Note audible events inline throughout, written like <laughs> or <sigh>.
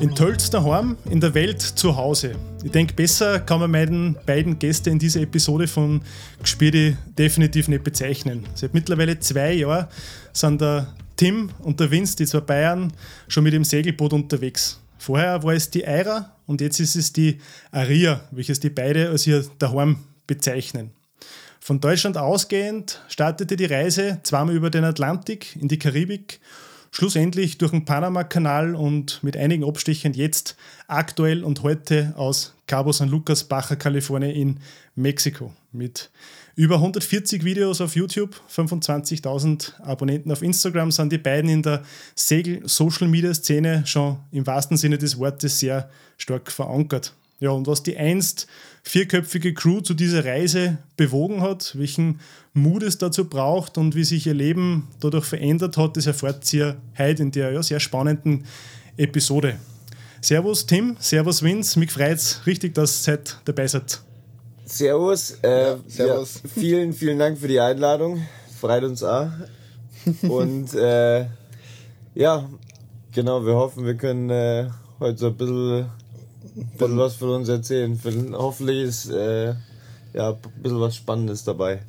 In Tölz daheim, in der Welt zu Hause. Ich denke, besser kann man meinen beiden Gäste in dieser Episode von Gespiri definitiv nicht bezeichnen. Seit mittlerweile zwei Jahren sind der Tim und der Vince, die zwei Bayern, schon mit dem Segelboot unterwegs. Vorher war es die Eira und jetzt ist es die Aria, welches die beide als ihr daheim bezeichnen. Von Deutschland ausgehend startete die Reise zweimal über den Atlantik in die Karibik, schlussendlich durch den Panama-Kanal und mit einigen Abstechern jetzt aktuell und heute aus Cabo San Lucas, Baja California in Mexiko mit über 140 Videos auf YouTube, 25.000 Abonnenten auf Instagram sind die beiden in der Segel-Social-Media-Szene schon im wahrsten Sinne des Wortes sehr stark verankert. Ja, und was die einst vierköpfige Crew zu dieser Reise bewogen hat, welchen Mut es dazu braucht und wie sich ihr Leben dadurch verändert hat, das erfahrt ihr heute in der ja, sehr spannenden Episode. Servus Tim, Servus Vince, mich freut es richtig, dass ihr heute dabei seid. Servus, äh, ja, servus. Ja, <laughs> vielen, vielen Dank für die Einladung, freut uns auch. Und äh, ja, genau, wir hoffen, wir können äh, heute so ein bisschen bisschen was von uns erzählen. Hoffentlich ist äh, ja, ein bisschen was Spannendes dabei.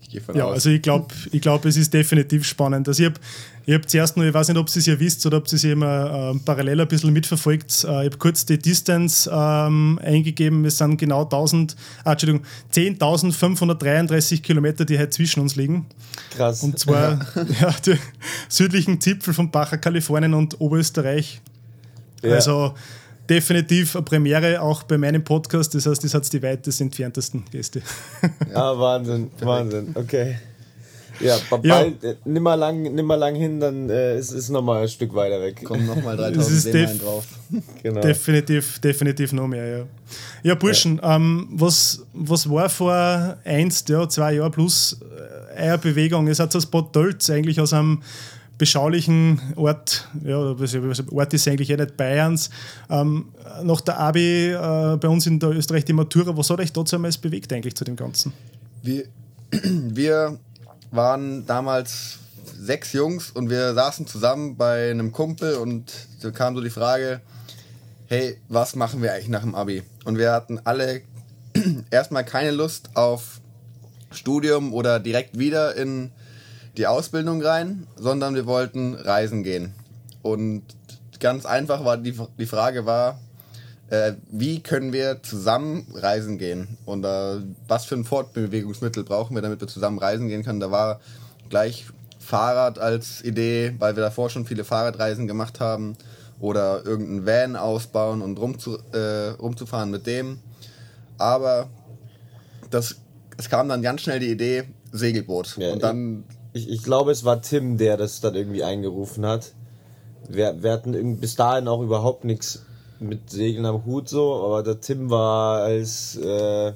Ich gehe von ja, aus. also ich glaube, ich glaub, es ist definitiv spannend. Also ich habe ich hab zuerst noch, ich weiß nicht, ob ihr es ja wisst oder ob ihr es immer äh, parallel ein bisschen mitverfolgt, äh, ich habe kurz die Distance ähm, eingegeben. Es sind genau 1000, ah, Entschuldigung, 10.533 Kilometer, die halt zwischen uns liegen. Krass. Und zwar <laughs> ja, die südlichen Zipfel von Baja Kalifornien und Oberösterreich. Ja. Also definitiv eine Premiere auch bei meinem Podcast. Das heißt, das hat die weitest entferntesten Gäste. Ja, <laughs> Wahnsinn, Wahnsinn. Okay. Ja, bald, ja. Äh, nimm, mal lang, nimm mal lang hin, dann äh, ist es nochmal ein Stück weiter weg. Kommen nochmal 3000 Seemeilen drauf. Genau. Definitiv, definitiv noch mehr, ja. Ja, Burschen, ja. Ähm, was, was war vor eins, ja, zwei Jahren plus äh, eine Bewegung? Es hat das Bad Tölz eigentlich aus einem beschaulichen Ort, ja, Ort ist eigentlich eh nicht Bayerns, ähm, nach der Abi äh, bei uns in der Österreich die Matura, was hat euch damals bewegt eigentlich zu dem Ganzen? Wir, <clears throat> wir waren damals sechs Jungs und wir saßen zusammen bei einem Kumpel und da kam so die Frage, hey, was machen wir eigentlich nach dem Abi? Und wir hatten alle <clears throat> erstmal keine Lust auf Studium oder direkt wieder in die Ausbildung rein, sondern wir wollten reisen gehen. Und ganz einfach war die, die Frage war, äh, wie können wir zusammen reisen gehen? Und äh, was für ein Fortbewegungsmittel brauchen wir, damit wir zusammen reisen gehen können? Da war gleich Fahrrad als Idee, weil wir davor schon viele Fahrradreisen gemacht haben. Oder irgendeinen Van ausbauen und rumzu, äh, rumzufahren mit dem. Aber das, es kam dann ganz schnell die Idee, Segelboot. Ja, und dann ich, ich glaube, es war Tim, der das dann irgendwie eingerufen hat. Wir, wir hatten bis dahin auch überhaupt nichts mit Segeln am Hut so, aber der Tim war als, äh,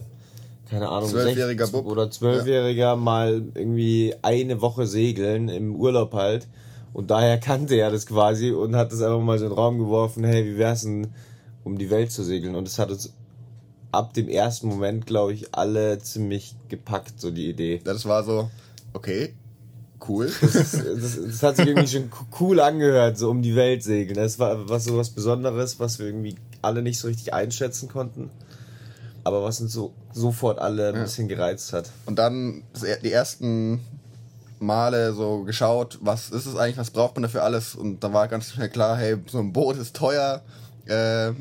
keine Ahnung, zwölfjähriger Bub oder zwölfjähriger ja. mal irgendwie eine Woche segeln im Urlaub halt. Und daher kannte er das quasi und hat das einfach mal so in den Raum geworfen, hey, wie wär's denn, um die Welt zu segeln? Und es hat uns ab dem ersten Moment, glaube ich, alle ziemlich gepackt, so die Idee. Das war so, okay, Cool. Das, das, das, hat sich irgendwie schon cool angehört, so um die Welt segeln. Das war was so was Besonderes, was wir irgendwie alle nicht so richtig einschätzen konnten. Aber was uns so sofort alle ein ja. bisschen gereizt hat. Und dann die ersten Male so geschaut, was ist es eigentlich, was braucht man dafür alles? Und da war ganz schnell klar, hey, so ein Boot ist teuer, äh,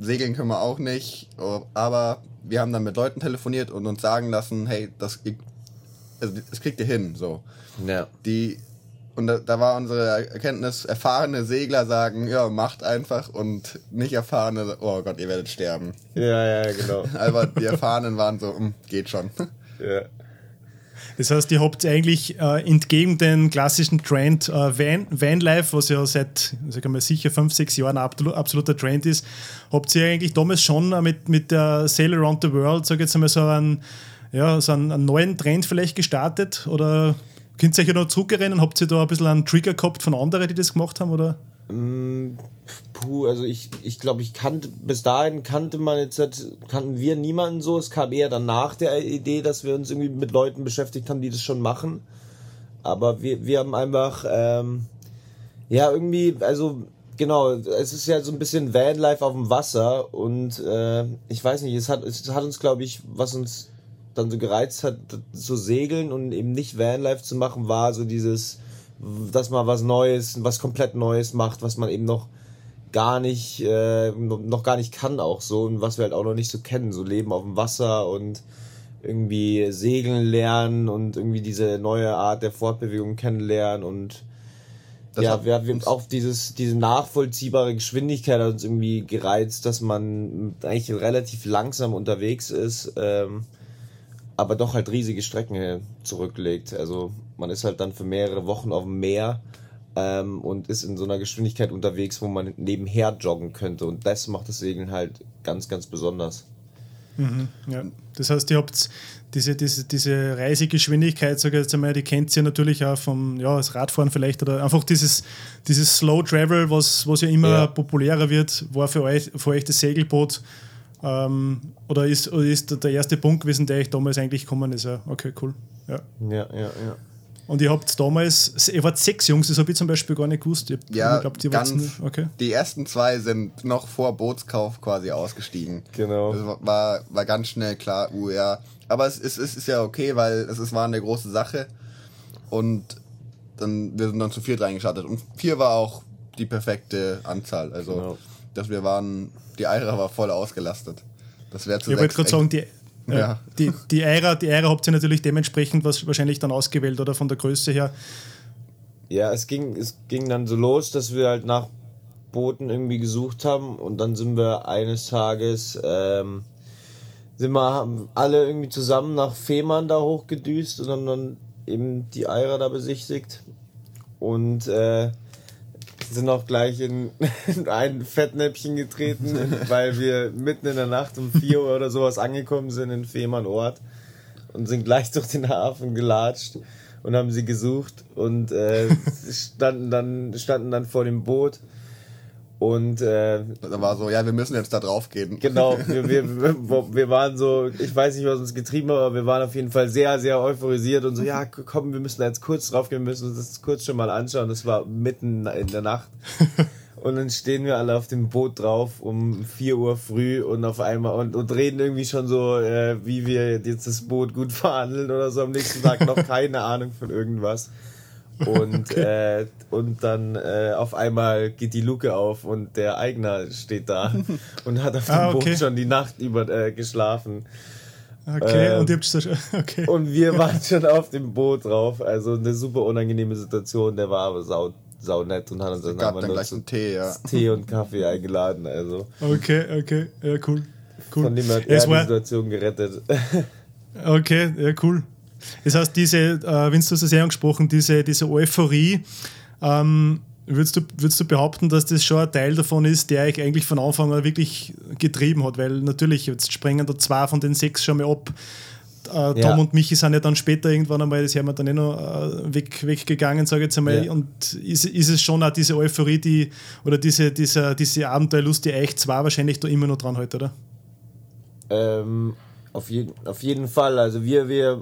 segeln können wir auch nicht. Aber wir haben dann mit Leuten telefoniert und uns sagen lassen, hey, das, also, das kriegt ihr hin. So. Ja. Die, und da, da war unsere Erkenntnis, erfahrene Segler sagen, ja, macht einfach und nicht erfahrene, oh Gott, ihr werdet sterben. Ja, ja, genau. <laughs> Aber die Erfahrenen waren so, hm, geht schon. Ja. Das heißt, ihr habt eigentlich äh, entgegen den klassischen Trend äh, Van, Vanlife, was ja seit sagen wir, sicher fünf, sechs Jahren absolut, absoluter Trend ist, habt ihr eigentlich damals schon äh, mit, mit der Sail Around the World, sag ich jetzt einmal so einen, ja, so einen, einen neuen Trend vielleicht gestartet oder Könnt ihr euch ja noch zurückerinnern? Habt ihr da ein bisschen einen Trigger gehabt von anderen, die das gemacht haben? Oder? Mm, puh, also ich, ich glaube, ich kannte, bis dahin kannte man jetzt, kannten wir niemanden so. Es kam eher danach der Idee, dass wir uns irgendwie mit Leuten beschäftigt haben, die das schon machen. Aber wir, wir haben einfach, ähm, ja, irgendwie, also genau, es ist ja so ein bisschen Vanlife auf dem Wasser und äh, ich weiß nicht, es hat, es hat uns, glaube ich, was uns dann so gereizt hat, zu segeln und eben nicht Vanlife zu machen, war so dieses, dass man was Neues, was komplett Neues macht, was man eben noch gar nicht, äh, noch gar nicht kann auch so und was wir halt auch noch nicht so kennen, so Leben auf dem Wasser und irgendwie segeln lernen und irgendwie diese neue Art der Fortbewegung kennenlernen und das ja, wir haben auch dieses, diese nachvollziehbare Geschwindigkeit hat uns irgendwie gereizt, dass man eigentlich relativ langsam unterwegs ist, ähm, aber doch halt riesige Strecken zurücklegt. Also man ist halt dann für mehrere Wochen auf dem Meer ähm, und ist in so einer Geschwindigkeit unterwegs, wo man nebenher joggen könnte. Und das macht das Segeln halt ganz, ganz besonders. Mhm, ja. Das heißt, ihr habt diese, diese, diese Reisegeschwindigkeit, sage ich jetzt einmal, die kennt ihr natürlich auch vom ja, das Radfahren vielleicht oder einfach dieses, dieses Slow Travel, was, was ja immer ja. populärer wird, war für euch, für euch das Segelboot ähm, oder, ist, oder ist der erste Punkt gewesen, der euch damals eigentlich gekommen ist. Ja, okay, cool. Ja, ja, ja. ja. Und ihr habt damals, ihr wart sechs Jungs, das habe ich zum Beispiel gar nicht gewusst. Ich ja, glaub, die, ganz, okay. die ersten zwei sind noch vor Bootskauf quasi ausgestiegen. Genau. Das war, war ganz schnell klar, uh, ja. Aber es ist, es ist ja okay, weil es ist, war eine große Sache. Und dann, wir sind dann zu viert reingeschattet. Und vier war auch die perfekte Anzahl. Also, genau. Dass wir waren, die Eira war voll ausgelastet. Das wäre zu Ich wollte gerade sagen, die, ja. Die, die Eira, die Eira habt ihr natürlich dementsprechend was wahrscheinlich dann ausgewählt oder von der Größe her. Ja, es ging, es ging dann so los, dass wir halt nach Booten irgendwie gesucht haben und dann sind wir eines Tages ähm, sind wir haben alle irgendwie zusammen nach Fehmarn da hochgedüst und haben dann eben die Eira da besichtigt und äh, sind auch gleich in, in ein Fettnäpfchen getreten, weil wir mitten in der Nacht um 4 Uhr oder sowas angekommen sind in Fehmarn Ort und sind gleich durch den Hafen gelatscht und haben sie gesucht und äh, <laughs> standen, dann, standen dann vor dem Boot und äh, da war so, ja, wir müssen jetzt da drauf gehen. Genau, <laughs> wir, wir, wir waren so, ich weiß nicht, was uns getrieben hat, aber wir waren auf jeden Fall sehr, sehr euphorisiert und so, ja, komm, wir müssen da jetzt kurz drauf gehen, wir müssen uns das kurz schon mal anschauen. Das war mitten in der Nacht. <laughs> Und dann stehen wir alle auf dem Boot drauf um 4 Uhr früh und auf einmal und, und reden irgendwie schon so, äh, wie wir jetzt das Boot gut verhandeln oder so. Am nächsten Tag noch keine Ahnung von irgendwas. <laughs> Und, okay. äh, und dann äh, auf einmal geht die Luke auf und der Eigner steht da <laughs> und hat auf dem ah, okay. Boot schon die Nacht über äh, geschlafen. Okay, ähm, und, ihr habt schon, <laughs> okay. und wir waren schon auf dem Boot drauf. Also eine super unangenehme Situation. Der war aber sau, sau nett und hat uns dann, gab dann gleich einen Tee, ja. Tee und Kaffee eingeladen. Also. Okay, okay, ja, cool. cool. Von dem hat er die Situation gerettet. Okay, ja, cool. Das heißt, diese, äh, wenn du das sehr angesprochen, diese, diese Euphorie, ähm, würdest, du, würdest du behaupten, dass das schon ein Teil davon ist, der euch eigentlich von Anfang an wirklich getrieben hat? Weil natürlich, jetzt sprengen da zwei von den sechs schon mal ab. Äh, Tom ja. und Michi sind ja dann später irgendwann einmal, das haben wir dann eh noch äh, weg, weggegangen, sage ich jetzt einmal. Ja. Und ist, ist es schon auch diese Euphorie, die, oder diese, diese, diese Abenteuerlust, die euch zwei wahrscheinlich da immer noch dran hält, oder? Ähm, auf, je, auf jeden Fall. Also wir, wir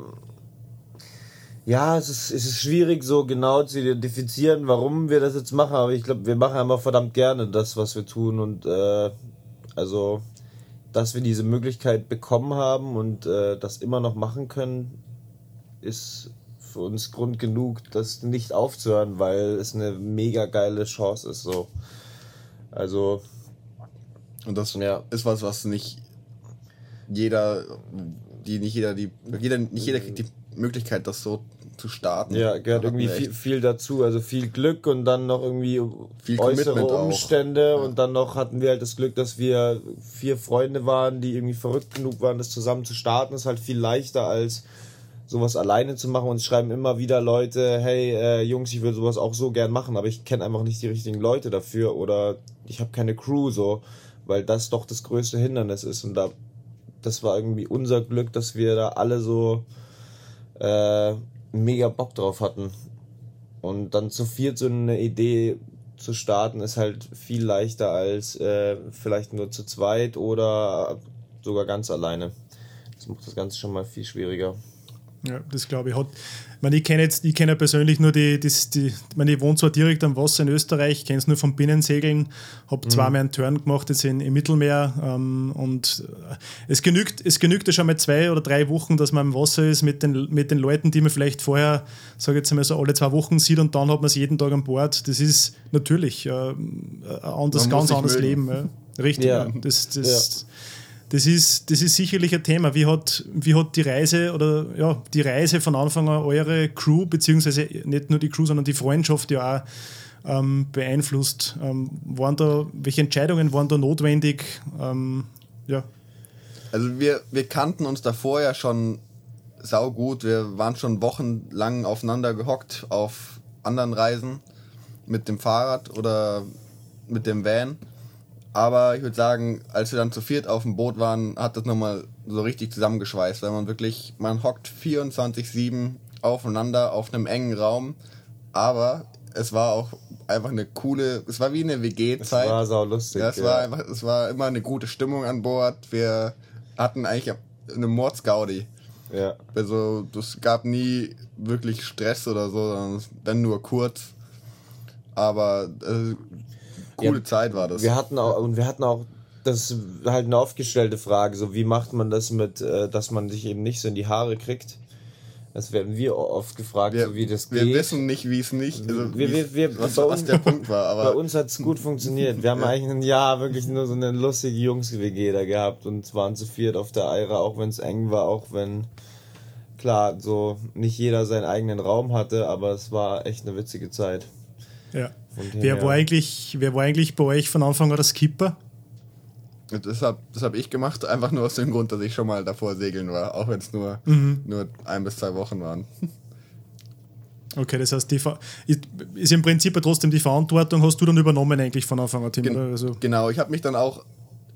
ja, es ist, es ist schwierig so genau zu identifizieren, warum wir das jetzt machen, aber ich glaube, wir machen einfach verdammt gerne das, was wir tun und äh, also, dass wir diese Möglichkeit bekommen haben und äh, das immer noch machen können, ist für uns Grund genug, das nicht aufzuhören, weil es eine mega geile Chance ist so. Also und das ja. ist was, was nicht jeder, die nicht jeder die jeder nicht jeder kriegt die Möglichkeit, das so zu starten. Ja, gehört irgendwie viel, viel, dazu. Also viel Glück und dann noch irgendwie viel äußere Umstände. Ja. Und dann noch hatten wir halt das Glück, dass wir vier Freunde waren, die irgendwie verrückt genug waren, das zusammen zu starten. Das ist halt viel leichter als sowas alleine zu machen. Und es schreiben immer wieder Leute, hey äh, Jungs, ich will sowas auch so gern machen, aber ich kenne einfach nicht die richtigen Leute dafür oder ich habe keine Crew so, weil das doch das größte Hindernis ist. Und da das war irgendwie unser Glück, dass wir da alle so äh, mega Bock drauf hatten. Und dann zu viert so eine Idee zu starten, ist halt viel leichter als äh, vielleicht nur zu zweit oder sogar ganz alleine. Das macht das Ganze schon mal viel schwieriger. Ja, das glaube ich. Hat, ich, ich kenne jetzt, ich kenne persönlich nur die, das, die, ich, meine, ich wohne zwar direkt am Wasser in Österreich, kenne es nur vom Binnensegeln, habe mhm. zweimal einen Turn gemacht jetzt in, im Mittelmeer ähm, und äh, es genügt, es genügt ja schon mal zwei oder drei Wochen, dass man im Wasser ist mit den, mit den Leuten, die man vielleicht vorher, sage jetzt einmal so alle zwei Wochen sieht und dann hat man es jeden Tag an Bord. Das ist natürlich äh, ein anderes, ganz anderes Leben. Ja. Richtig, ja. ja. Das, das, ja das ist, das ist sicherlich ein Thema. Wie hat, wie hat die Reise oder ja, die Reise von Anfang an eure Crew, beziehungsweise nicht nur die Crew, sondern die Freundschaft ja auch ähm, beeinflusst? Ähm, waren da, welche Entscheidungen waren da notwendig? Ähm, ja. Also wir, wir kannten uns davor ja schon sau gut. Wir waren schon wochenlang aufeinander gehockt auf anderen Reisen mit dem Fahrrad oder mit dem Van. Aber ich würde sagen, als wir dann zu viert auf dem Boot waren, hat das nochmal so richtig zusammengeschweißt, weil man wirklich, man hockt 24-7 aufeinander auf einem engen Raum. Aber es war auch einfach eine coole, es war wie eine WG-Zeit. Es war sau lustig. Ja, es, ja. War einfach, es war immer eine gute Stimmung an Bord. Wir hatten eigentlich eine Mordsgaudi. Ja. Also, es gab nie wirklich Stress oder so, sondern wenn nur kurz. Aber äh, coole ja, Zeit war das. Wir hatten auch, und wir hatten auch, das ist halt eine aufgestellte Frage, so wie macht man das mit, äh, dass man sich eben nicht so in die Haare kriegt. Das werden wir oft gefragt, wir, so wie das geht. Wir wissen nicht, wie es nicht, also wir, wir, wir, was, was der Punkt war. <laughs> Aber bei uns hat es gut funktioniert. Wir haben ja. eigentlich ein Jahr wirklich nur so eine lustige Jungs-WG da gehabt und waren zu viert auf der Eira, auch wenn es eng war, auch wenn, klar, so nicht jeder seinen eigenen Raum hatte, aber es war echt eine witzige Zeit. Ja. Wer war, eigentlich, wer war eigentlich bei euch von Anfang an der Skipper? Das habe das hab ich gemacht, einfach nur aus dem Grund, dass ich schon mal davor segeln war, auch wenn es nur, mhm. nur ein bis zwei Wochen waren. Okay, das heißt, die ist im Prinzip trotzdem die Verantwortung, hast du dann übernommen eigentlich von Anfang an, Tim? Gen also genau, ich habe mich dann auch,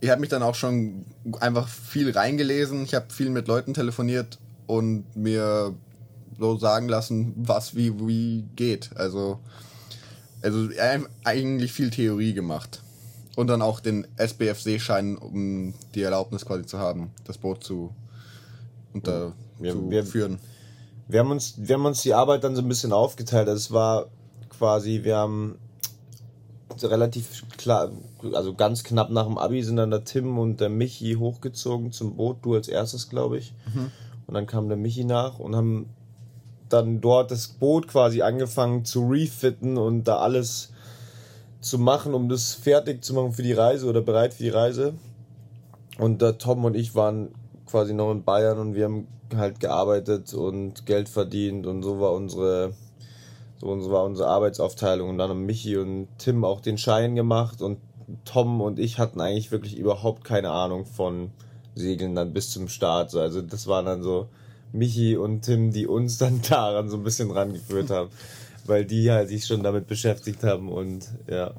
ich habe mich dann auch schon einfach viel reingelesen, ich habe viel mit Leuten telefoniert und mir so sagen lassen, was wie, wie geht. Also also eigentlich viel Theorie gemacht. Und dann auch den SBFC-Schein, um die Erlaubnis quasi zu haben, das Boot zu, unter, wir, wir, führen. Wir haben, uns, wir haben uns die Arbeit dann so ein bisschen aufgeteilt. Also es war quasi, wir haben relativ klar, also ganz knapp nach dem Abi sind dann der Tim und der Michi hochgezogen zum Boot, du als erstes, glaube ich. Mhm. Und dann kam der Michi nach und haben dann dort das Boot quasi angefangen zu refitten und da alles zu machen, um das fertig zu machen für die Reise oder bereit für die Reise. Und da Tom und ich waren quasi noch in Bayern und wir haben halt gearbeitet und Geld verdient und so war unsere so war unsere Arbeitsaufteilung und dann haben Michi und Tim auch den Schein gemacht und Tom und ich hatten eigentlich wirklich überhaupt keine Ahnung von Segeln dann bis zum Start. Also das war dann so, Michi und Tim, die uns <laughs> dann daran so ein bisschen rangeführt haben, weil die halt sich schon damit beschäftigt haben und ja.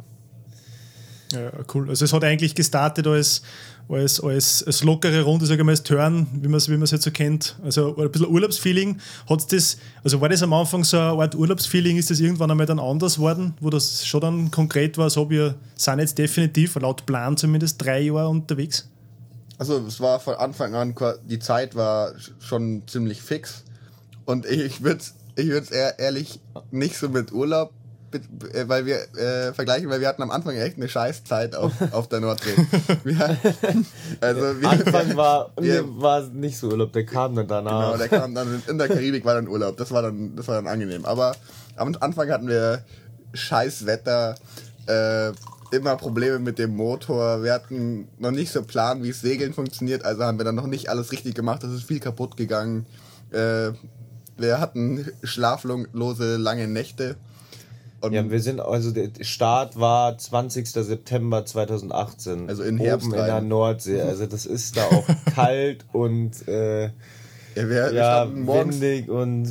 Ja, cool. Also es hat eigentlich gestartet als, als, als, als lockere Runde, sagen wir mal, als Turn, wie man es wie jetzt so kennt. Also ein bisschen Urlaubsfeeling. Hat's das, also war das am Anfang so eine Art Urlaubsfeeling, ist das irgendwann einmal dann anders worden, wo das schon dann konkret war, so wir sind jetzt definitiv, laut Plan zumindest, drei Jahre unterwegs? Also es war von Anfang an, die Zeit war schon ziemlich fix. Und ich würde es ich würd's eher ehrlich nicht so mit Urlaub äh, weil wir äh, vergleichen, weil wir hatten am Anfang echt eine Scheißzeit auf, <laughs> auf der Nordsee. wir, also wir, Anfang war, <laughs> wir, war nicht so Urlaub, der kam dann danach. Genau, der kam dann in der Karibik war dann Urlaub. Das war dann, das war dann angenehm. Aber am Anfang hatten wir Scheißwetter. Äh, immer Probleme mit dem Motor. Wir hatten noch nicht so Plan, wie es Segeln funktioniert, also haben wir dann noch nicht alles richtig gemacht. Es ist viel kaputt gegangen. Äh, wir hatten schlaflose lange Nächte. Und ja, wir sind, also der Start war 20. September 2018. Also in Herbst. Oben in der Nordsee. <laughs> Also das ist da auch kalt und äh, ja, wir, ja windig und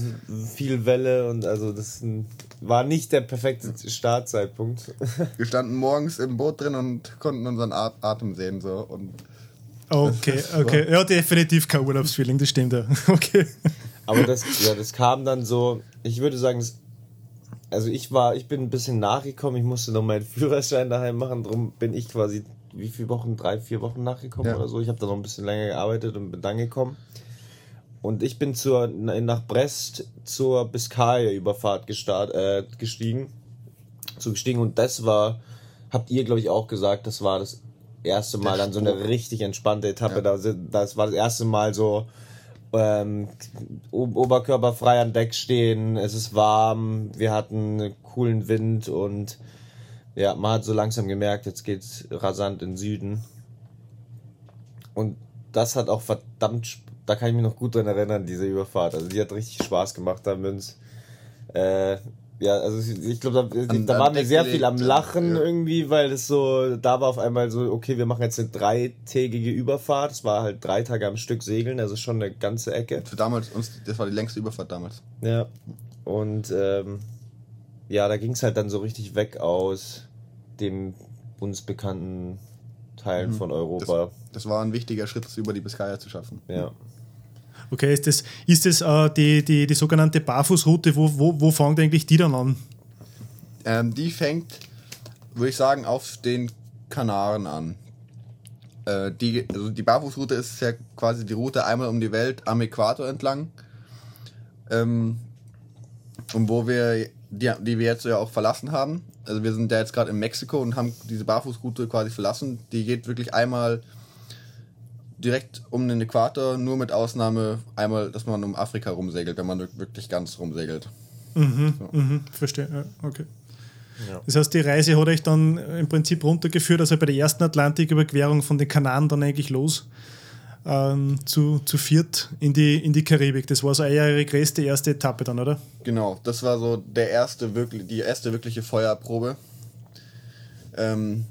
viel Welle und also das ein, war nicht der perfekte Startzeitpunkt. <laughs> Wir standen morgens im Boot drin und konnten unseren Atem sehen so und Okay, okay. Ja, definitiv kein Urlaubsfeeling, das stimmt ja. <laughs> Okay. Aber das, ja, das kam dann so, ich würde sagen, also ich war, ich bin ein bisschen nachgekommen, ich musste noch meinen Führerschein daheim machen, darum bin ich quasi, wie viele Wochen, drei, vier Wochen nachgekommen ja. oder so. Ich habe da noch ein bisschen länger gearbeitet und bin dann gekommen. Und ich bin zur, nach Brest zur Biskaya-Überfahrt äh, gestiegen. Zugestiegen und das war, habt ihr glaube ich auch gesagt, das war das erste Mal dann so eine richtig entspannte Etappe. Ja. Das, das war das erste Mal so, ähm, oberkörperfrei an Deck stehen, es ist warm, wir hatten einen coolen Wind und ja, man hat so langsam gemerkt, jetzt geht's rasant in Süden. Und das hat auch verdammt, da kann ich mich noch gut dran erinnern, diese Überfahrt. Also die hat richtig Spaß gemacht, da uns äh, ja, also ich glaube, da, da waren wir sehr viel am Lachen ja. irgendwie, weil es so, da war auf einmal so, okay, wir machen jetzt eine dreitägige Überfahrt. Es war halt drei Tage am Stück segeln, also schon eine ganze Ecke. Für damals, uns, das war die längste Überfahrt damals. Ja. Und ähm, ja, da ging es halt dann so richtig weg aus dem uns bekannten Teilen mhm. von Europa. Das, das, war ein wichtiger Schritt, das über die Biskaya zu schaffen. Ja. Okay, ist das, ist das äh, die, die, die sogenannte Barfußroute? Wo, wo, wo fängt eigentlich die dann an? Ähm, die fängt, würde ich sagen, auf den Kanaren an. Äh, die, also die Barfußroute ist ja quasi die Route einmal um die Welt am Äquator entlang. Ähm, und wo wir, die, die wir jetzt ja auch verlassen haben. Also wir sind ja jetzt gerade in Mexiko und haben diese Barfußroute quasi verlassen. Die geht wirklich einmal direkt um den Äquator, nur mit Ausnahme einmal, dass man um Afrika rumsegelt, wenn man wirklich ganz rumsegelt. Mhm, so. mhm, verstehe, ja, okay. Ja. Das heißt, die Reise hat euch dann im Prinzip runtergeführt, also bei der ersten Atlantiküberquerung von den Kanaren dann eigentlich los ähm, zu, zu viert in die, in die Karibik. Das war so eure größte erste Etappe dann, oder? Genau, das war so der erste wirklich, die erste wirkliche Feuerprobe. Ähm,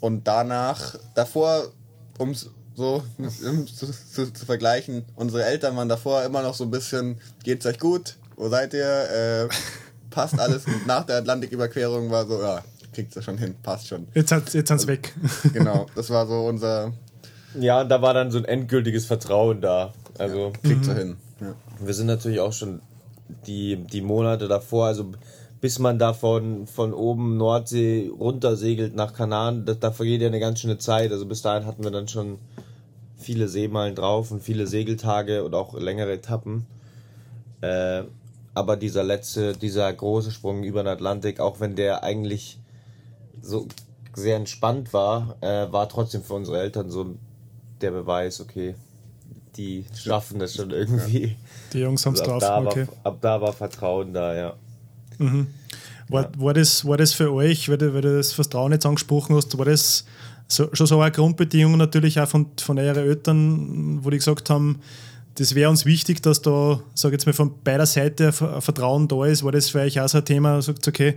und danach, davor, ums so zu, zu, zu, vergleichen. Unsere Eltern waren davor immer noch so ein bisschen, geht's euch gut? Wo seid ihr? Äh, <laughs> passt alles. Und nach der Atlantiküberquerung war so, ja, kriegt es schon hin, passt schon. Jetzt hat jetzt also, weg. genau, <laughs> das war so unser. Ja, und da war dann so ein endgültiges Vertrauen da. Also ja, kriegt mhm. hin. Ja. Wir sind natürlich auch schon die, die Monate davor, also bis man da von, von oben Nordsee runter segelt nach Kanaren, da, da vergeht ja eine ganz schöne Zeit. Also bis dahin hatten wir dann schon viele Seemeilen drauf und viele Segeltage und auch längere Etappen. Äh, aber dieser letzte, dieser große Sprung über den Atlantik, auch wenn der eigentlich so sehr entspannt war, äh, war trotzdem für unsere Eltern so der Beweis, okay, die schaffen das schon irgendwie. Die Jungs haben es drauf. okay. War, ab da war Vertrauen da, ja. Mhm. War, ja. war, das, war das für euch, weil du, weil du das Vertrauen jetzt angesprochen hast, war das so, schon so eine Grundbedingung natürlich auch von, von euren Eltern, wo die gesagt haben, das wäre uns wichtig, dass da, sage jetzt mal, von beider Seite ein Vertrauen da ist. War das für euch auch so ein Thema, sagt, okay,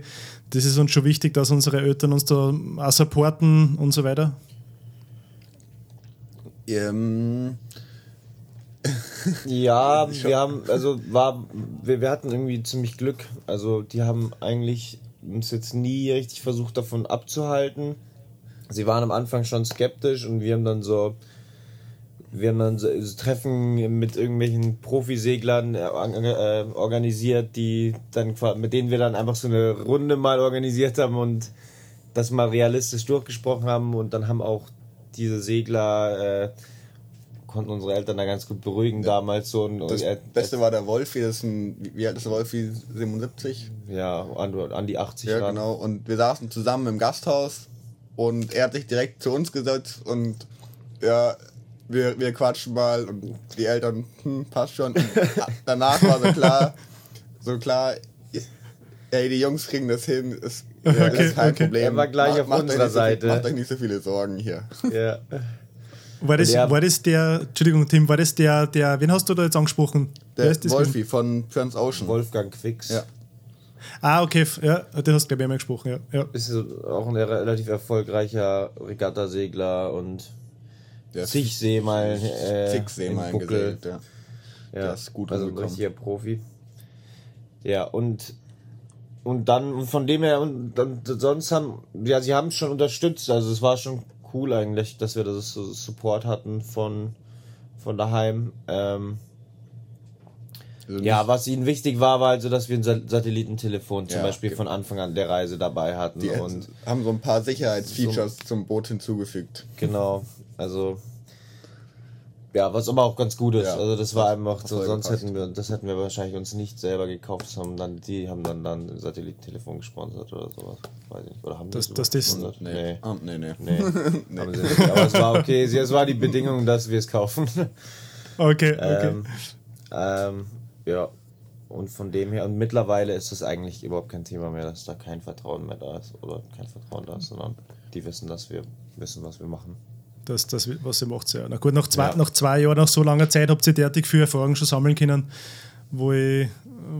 das ist uns schon wichtig, dass unsere Eltern uns da auch supporten und so weiter? Ähm. <laughs> ja, wir haben, also war, wir, wir hatten irgendwie ziemlich Glück. Also die haben eigentlich uns jetzt nie richtig versucht davon abzuhalten. Sie waren am Anfang schon skeptisch und wir haben dann so, wir haben dann so Treffen mit irgendwelchen Profiseglern äh, äh, organisiert, die dann mit denen wir dann einfach so eine Runde mal organisiert haben und das mal realistisch durchgesprochen haben und dann haben auch diese Segler äh, konnten unsere Eltern da ganz gut beruhigen ja. damals so. Und, das äh, Beste war der Wolfi, das ist ein, wie alt ist der Wolfi? 77? Ja, an, an die 80 Ja, Grad. genau. Und wir saßen zusammen im Gasthaus und er hat sich direkt zu uns gesetzt und ja, wir, wir quatschen mal und die Eltern, hm, passt schon. <laughs> danach war so klar, so klar, ey, die Jungs kriegen das hin, ist, ja, okay, ist kein okay. Problem. Er war gleich macht, auf macht unserer Seite. So, macht euch nicht so viele Sorgen hier. Ja. War das, der, war das der, Entschuldigung, Tim, war das der, der, wen hast du da jetzt angesprochen? Der Wolfi von Transocean. Wolfgang Quicks. Ja. Ah, okay, ja, den hast du, glaube ich, einmal gesprochen, ja. ja. Ist auch ein relativ erfolgreicher Regattasegler und zig Seemeilen. Äh, zig Seemeilen gesegelt, ja. ja. Der ist gut Also ein richtiger Profi. Ja, und und dann von dem her und dann sonst haben ja sie haben es schon unterstützt also es war schon cool eigentlich dass wir das so Support hatten von von daheim ähm, also ja, was ihnen wichtig war, war also, dass wir ein Satellitentelefon zum ja, Beispiel von Anfang an der Reise dabei hatten. Die und haben so ein paar Sicherheitsfeatures so, zum Boot hinzugefügt. Genau, also Ja, was aber auch ganz gut ist. Ja. Also das war einfach so, sonst hätten wir, das hätten wir wahrscheinlich uns nicht selber gekauft. Haben dann, die haben dann dann ein Satellitentelefon gesponsert oder sowas. Weiß ich. Oder haben das, das, das Nee. Nee. Oh, nee, nee. nee. <laughs> nee. Haben sie nicht. Aber es war okay. Es war die Bedingung, dass wir es kaufen. Okay, okay. Ähm, ähm, ja. Und von dem her, und mittlerweile ist es eigentlich überhaupt kein Thema mehr, dass da kein Vertrauen mehr da ist oder kein Vertrauen da ist, sondern die wissen, dass wir wissen, was wir machen. Das, das was ihr macht, ja. Na gut, nach zwei, ja. nach zwei Jahren, nach so langer Zeit habt ihr derartig viel Erfahrung schon sammeln können, wo ich,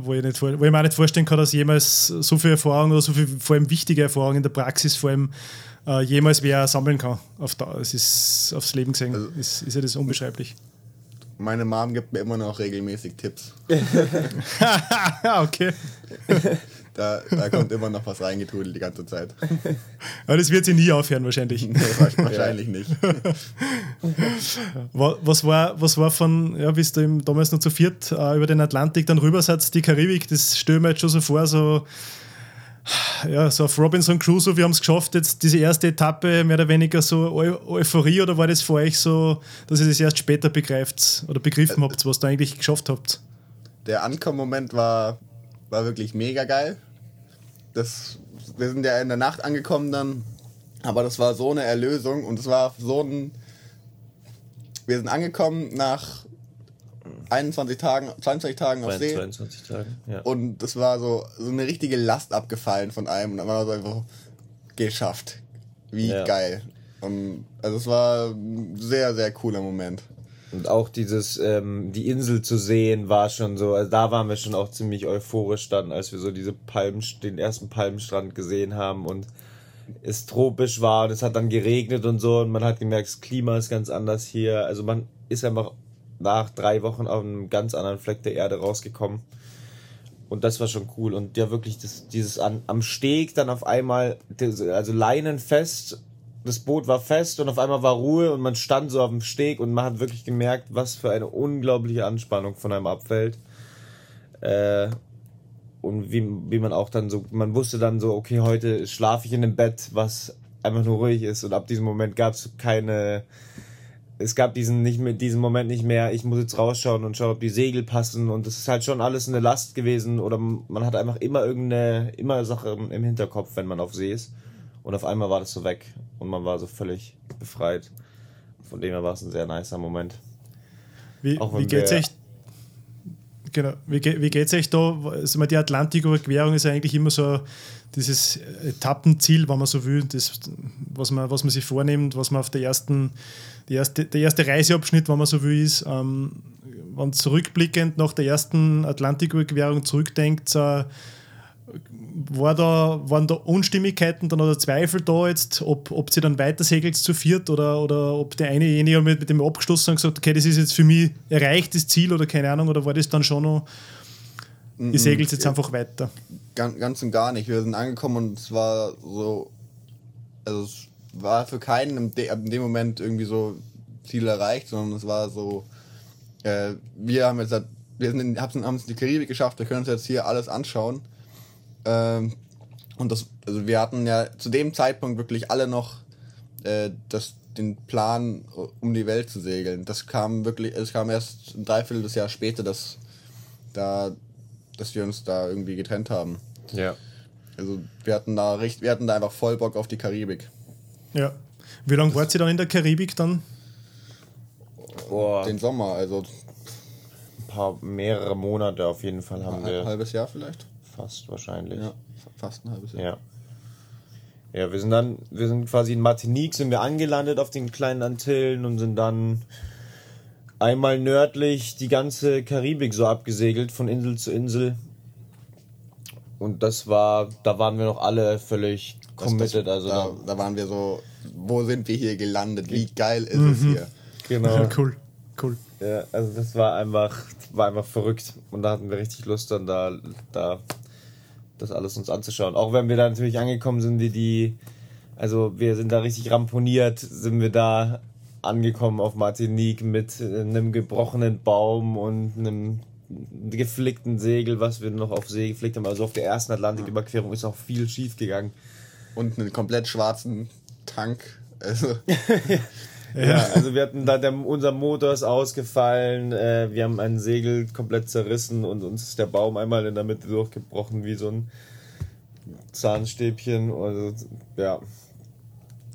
wo ich, nicht, wo ich mir auch nicht vorstellen kann, dass jemals so viel Erfahrung oder so viel, vor allem wichtige Erfahrung in der Praxis vor allem äh, jemals wer sammeln kann. Auf da, es ist aufs Leben gesehen, also, ist, ist ja das unbeschreiblich. Meine Mom gibt mir immer noch regelmäßig Tipps. <laughs> okay. Da, da kommt immer noch was reingetrudelt die ganze Zeit. Aber das wird sie nie aufhören, wahrscheinlich. wahrscheinlich nicht. <laughs> Was war, was war von, ja, bis du damals noch zu viert äh, über den Atlantik dann rüber seid, die Karibik, das stellen wir jetzt schon so vor, so ja, so auf Robinson Crusoe, wir haben es geschafft, jetzt diese erste Etappe mehr oder weniger so Euphorie oder war das für euch so, dass ihr das erst später begreift oder begriffen habt, was ihr eigentlich geschafft habt? Der Ankommenmoment war, war wirklich mega geil. Das, wir sind ja in der Nacht angekommen dann, aber das war so eine Erlösung und es war so ein. Wir sind angekommen nach 21 Tagen, 22 Tagen auf See. 22 Tagen, ja. Und das war so, so eine richtige Last abgefallen von einem. Und dann war so einfach geschafft. Wie ja. geil. Und, also es war ein sehr, sehr cooler Moment. Und auch dieses, ähm, die Insel zu sehen, war schon so, also da waren wir schon auch ziemlich euphorisch dann, als wir so diese Palmen, den ersten Palmenstrand gesehen haben und es tropisch war und es hat dann geregnet und so und man hat gemerkt, das Klima ist ganz anders hier. Also man ist einfach nach drei Wochen auf einem ganz anderen Fleck der Erde rausgekommen. Und das war schon cool. Und ja, wirklich das, dieses an, am Steg dann auf einmal, also Leinen fest, das Boot war fest und auf einmal war Ruhe und man stand so auf dem Steg und man hat wirklich gemerkt, was für eine unglaubliche Anspannung von einem abfällt. Äh, und wie, wie man auch dann so, man wusste dann so, okay, heute schlafe ich in einem Bett, was einfach nur ruhig ist. Und ab diesem Moment gab es keine, es gab diesen nicht mehr, diesen Moment nicht mehr, ich muss jetzt rausschauen und schauen, ob die Segel passen und das ist halt schon alles eine Last gewesen oder man hat einfach immer irgendeine, immer Sache im Hinterkopf, wenn man auf See ist und auf einmal war das so weg und man war so völlig befreit. Von dem her war es ein sehr nicer Moment. Wie, wie geht's euch? Genau, wie, wie geht's euch da? Also die Atlantiküberquerung ist eigentlich immer so dieses Etappenziel, wenn man so will, das, was, man, was man sich vornimmt, was man auf der ersten erste, der erste Reiseabschnitt, wenn man so will, ist, ähm, wenn zurückblickend nach der ersten Atlantiküberquerung zurückdenkt, äh, war da, waren da Unstimmigkeiten dann oder Zweifel da jetzt, ob, ob sie dann weiter segelt zu viert oder, oder ob der eine jenige mit, mit dem abgeschlossen und gesagt, okay, das ist jetzt für mich erreicht, das Ziel oder keine Ahnung, oder war das dann schon noch, ihr segelt jetzt einfach weiter? Ganz, ganz und gar nicht. Wir sind angekommen und es war so, also es war für keinen in, de, in dem Moment irgendwie so Ziel erreicht, sondern es war so, äh, wir haben jetzt, wir sind in, haben es in die Karibik geschafft, wir können uns jetzt hier alles anschauen. Ähm, und das, also wir hatten ja zu dem Zeitpunkt wirklich alle noch äh, das, den Plan, um die Welt zu segeln. Das kam wirklich, es kam erst ein Dreiviertel des Jahr später, dass da, dass wir uns da irgendwie getrennt haben. Ja. Also wir hatten da recht, wir hatten da einfach voll Bock auf die Karibik. Ja. Wie lange wart ihr dann in der Karibik dann? Boah. Den Sommer, also. Ein paar, mehrere Monate auf jeden Fall haben ein wir. Ein halbes Jahr vielleicht? Fast wahrscheinlich. Ja, fast ein halbes Jahr. Ja. Ja, wir sind dann, wir sind quasi in Martinique, sind wir angelandet auf den kleinen Antillen und sind dann einmal nördlich die ganze Karibik so abgesegelt, von Insel zu Insel. Und das war, da waren wir noch alle völlig committed. Das, also da, da, waren wir so, wo sind wir hier gelandet? Wie geil ist mhm. es hier? Genau. Ja, cool, cool. Ja, also das war einfach, war einfach verrückt. Und da hatten wir richtig Lust, dann da, da das alles uns anzuschauen. Auch wenn wir da natürlich angekommen sind, wie die, also wir sind da richtig ramponiert, sind wir da angekommen auf Martinique mit einem gebrochenen Baum und einem geflickten Segel, was wir noch auf See geflickt haben. Also auf der ersten Atlantiküberquerung ist auch viel schief gegangen. Und einen komplett schwarzen Tank. Also. <laughs> Ja, also wir hatten da, der, unser Motor ist ausgefallen, äh, wir haben ein Segel komplett zerrissen und uns ist der Baum einmal in der Mitte durchgebrochen wie so ein Zahnstäbchen. Also, ja,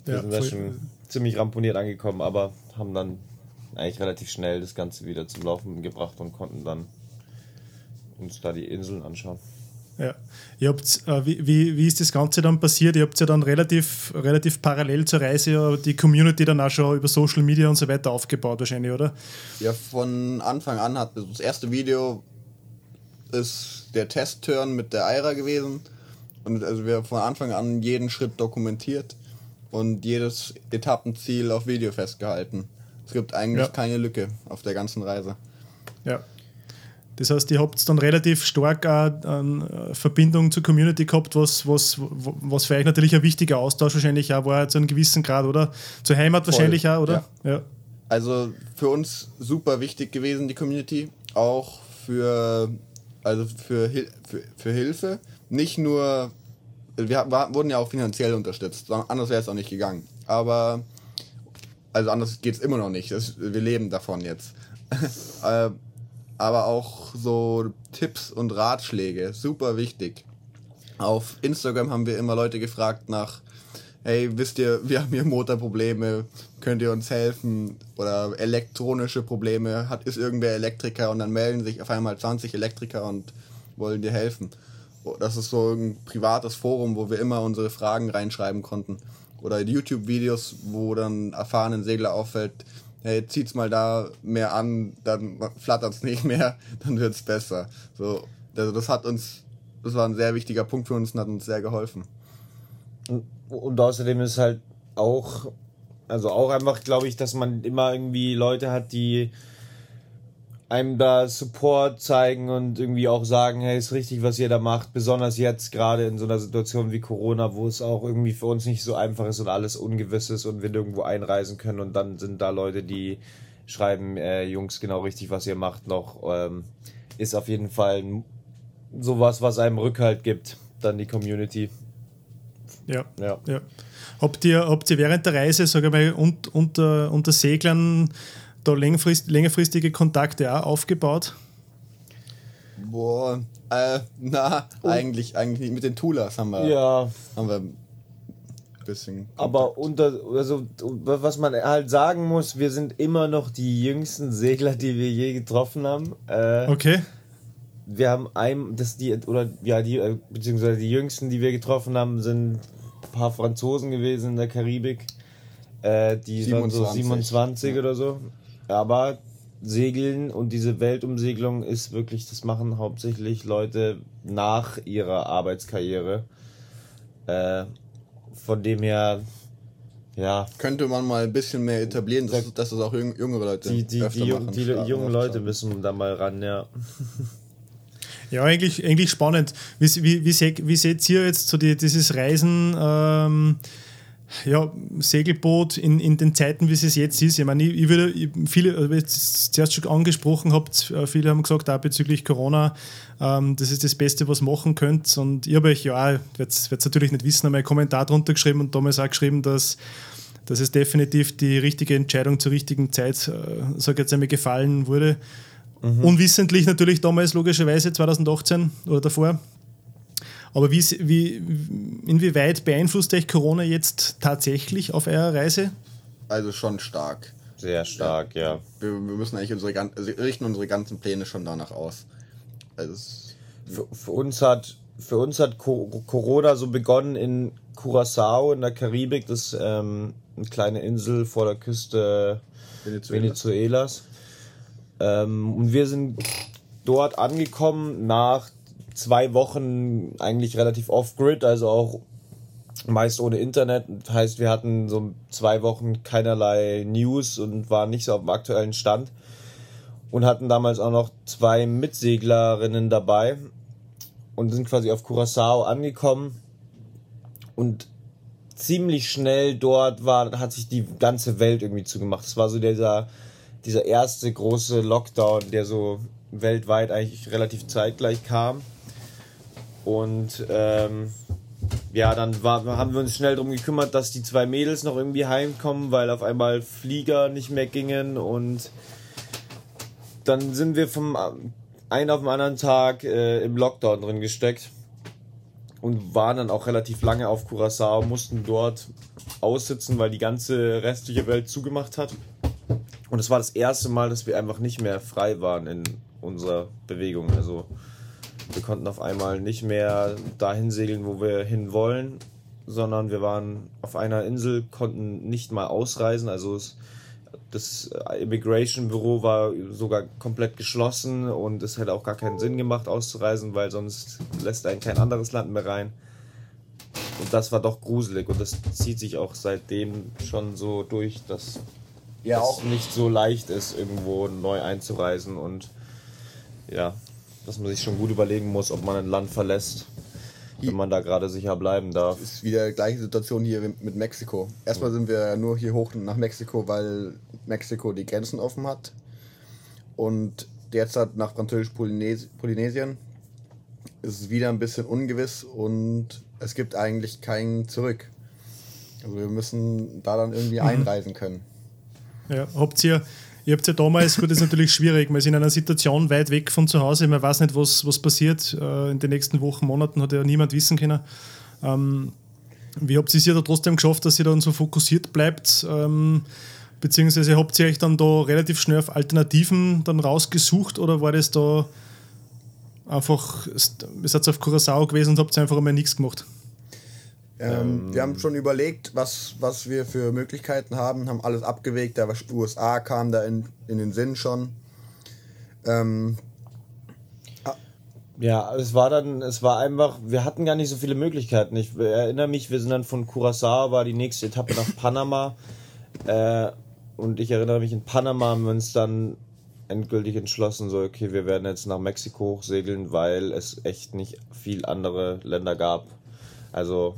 wir ja, sind da schon ziemlich ramponiert angekommen, aber haben dann eigentlich relativ schnell das Ganze wieder zum Laufen gebracht und konnten dann uns da die Inseln anschauen. Ja. Ihr habt, äh, wie, wie, wie ist das Ganze dann passiert? Ihr habt ja dann relativ, relativ parallel zur Reise die Community dann auch schon über Social Media und so weiter aufgebaut, wahrscheinlich, oder? Ja, von Anfang an hat das erste Video ist der Testturn mit der Eira gewesen. Und also wir haben von Anfang an jeden Schritt dokumentiert und jedes Etappenziel auf Video festgehalten. Es gibt eigentlich ja. keine Lücke auf der ganzen Reise. Ja. Das heißt, ihr habt dann relativ stark eine Verbindung zur Community gehabt, was, was, was für euch natürlich ein wichtiger Austausch wahrscheinlich auch war, zu einem gewissen Grad, oder? Zur Heimat Voll. wahrscheinlich auch, oder? Ja. ja. Also für uns super wichtig gewesen, die Community. Auch für, also für, für, für Hilfe. Nicht nur, wir wurden ja auch finanziell unterstützt, anders wäre es auch nicht gegangen. Aber, also anders geht es immer noch nicht. Das, wir leben davon jetzt. <laughs> Aber auch so Tipps und Ratschläge, super wichtig. Auf Instagram haben wir immer Leute gefragt nach, hey, wisst ihr, wir haben hier Motorprobleme, könnt ihr uns helfen? Oder elektronische Probleme, hat, ist irgendwer Elektriker und dann melden sich auf einmal 20 Elektriker und wollen dir helfen. Das ist so ein privates Forum, wo wir immer unsere Fragen reinschreiben konnten. Oder YouTube-Videos, wo dann erfahrenen Segler auffällt, hey, zieht's mal da mehr an, dann flattert's nicht mehr, <laughs> dann wird's besser. So, also das hat uns, das war ein sehr wichtiger Punkt für uns und hat uns sehr geholfen. Und, und außerdem ist halt auch, also auch einfach, glaube ich, dass man immer irgendwie Leute hat, die einem da Support zeigen und irgendwie auch sagen, hey, ist richtig, was ihr da macht. Besonders jetzt gerade in so einer Situation wie Corona, wo es auch irgendwie für uns nicht so einfach ist und alles ungewiss ist und wir nirgendwo einreisen können und dann sind da Leute, die schreiben, äh, Jungs, genau richtig, was ihr macht noch. Ähm, ist auf jeden Fall sowas, was einem Rückhalt gibt, dann die Community. Ja, ja. ja. Habt ihr, habt ihr während der Reise, sage ich mal, unter, unter Seglern da längerfrist, längerfristige Kontakte auch aufgebaut? Boah, äh, na, oh. eigentlich, eigentlich nicht. Mit den Tulas haben wir, ja. haben wir ein bisschen. Kontakt. Aber unter, also, was man halt sagen muss, wir sind immer noch die jüngsten Segler, die wir je getroffen haben. Äh, okay. Wir haben ein, das die, oder ja, die, äh, beziehungsweise die jüngsten, die wir getroffen haben, sind ein paar Franzosen gewesen in der Karibik. Äh, die 27. waren so 27 ja. oder so. Aber Segeln und diese Weltumsegelung ist wirklich, das machen hauptsächlich Leute nach ihrer Arbeitskarriere. Äh, von dem her, ja. Könnte man mal ein bisschen mehr etablieren, dass, dass das auch jüngere Leute die, die, die, machen, die, die jungen Leute müssen da mal ran, ja. <laughs> Ja, eigentlich, eigentlich spannend. Wie, wie, wie, wie seht ihr jetzt so die, dieses Reisen? Ähm, ja, Segelboot in, in den Zeiten, wie es jetzt ist. Ich meine, ich, ich würde, viele, wie ihr es zuerst schon angesprochen habt, äh, viele haben gesagt, auch bezüglich Corona, ähm, das ist das Beste, was ihr machen könnt. Und ich habe euch, ja, ich werde es natürlich nicht wissen, aber einen Kommentar drunter geschrieben und damals auch geschrieben, dass, dass es definitiv die richtige Entscheidung zur richtigen Zeit, äh, sage jetzt einmal, gefallen wurde. Mhm. Unwissentlich natürlich damals, logischerweise 2018 oder davor. Aber wie, wie, inwieweit beeinflusst euch Corona jetzt tatsächlich auf eurer Reise? Also schon stark. Sehr stark, ja. ja. Wir, wir, müssen eigentlich unsere also richten unsere ganzen Pläne schon danach aus. Also für, für, uns hat für uns hat Corona so begonnen in Curacao in der Karibik, das ist ähm, eine kleine Insel vor der Küste Venezuelas. Venezuelas. Ähm, und wir sind dort angekommen nach zwei Wochen eigentlich relativ off-grid, also auch meist ohne Internet. Das heißt, wir hatten so zwei Wochen keinerlei News und waren nicht so auf dem aktuellen Stand. Und hatten damals auch noch zwei Mitseglerinnen dabei und sind quasi auf Curacao angekommen. Und ziemlich schnell dort war, hat sich die ganze Welt irgendwie zugemacht. Es war so dieser, dieser erste große Lockdown, der so weltweit eigentlich relativ zeitgleich kam. Und ähm, ja, dann war, haben wir uns schnell darum gekümmert, dass die zwei Mädels noch irgendwie heimkommen, weil auf einmal Flieger nicht mehr gingen und dann sind wir vom einen auf den anderen Tag äh, im Lockdown drin gesteckt und waren dann auch relativ lange auf Curacao, mussten dort aussitzen, weil die ganze restliche Welt zugemacht hat. Und es war das erste Mal, dass wir einfach nicht mehr frei waren in unserer Bewegung. Also wir konnten auf einmal nicht mehr dahin segeln, wo wir hin wollen, sondern wir waren auf einer Insel, konnten nicht mal ausreisen. Also es, das Immigration Büro war sogar komplett geschlossen und es hätte auch gar keinen Sinn gemacht auszureisen, weil sonst lässt einen kein anderes Land mehr rein. Und das war doch gruselig und das zieht sich auch seitdem schon so durch, dass ja, es auch. nicht so leicht ist, irgendwo neu einzureisen und ja, dass man sich schon gut überlegen muss, ob man ein Land verlässt, wenn man da gerade sicher bleiben darf. Das ist wieder die gleiche Situation hier mit Mexiko. Erstmal sind wir nur hier hoch nach Mexiko, weil Mexiko die Grenzen offen hat. Und derzeit nach Französisch-Polynesien ist es wieder ein bisschen ungewiss und es gibt eigentlich kein Zurück. Also wir müssen da dann irgendwie mhm. einreisen können. Ja, habt ihr, habt ja damals, gut, das ist natürlich schwierig, man ist in einer Situation weit weg von zu Hause, man weiß nicht, was, was passiert. Äh, in den nächsten Wochen, Monaten hat ja niemand wissen können. Ähm, wie habt ihr es ja trotzdem geschafft, dass ihr dann so fokussiert bleibt? Ähm, beziehungsweise habt ihr euch dann da relativ schnell auf Alternativen dann rausgesucht oder war das da einfach, ihr seid auf Curacao gewesen und habt einfach einmal nichts gemacht? Ähm, wir haben schon überlegt, was, was wir für Möglichkeiten haben, haben alles abgewegt. Der USA kam da in, in den Sinn schon. Ähm, ah. ja, es war dann, es war einfach, wir hatten gar nicht so viele Möglichkeiten. Ich erinnere mich, wir sind dann von Curacao, war die nächste Etappe nach Panama. Äh, und ich erinnere mich, in Panama haben wir uns dann endgültig entschlossen, so, okay, wir werden jetzt nach Mexiko hochsegeln, weil es echt nicht viel andere Länder gab. Also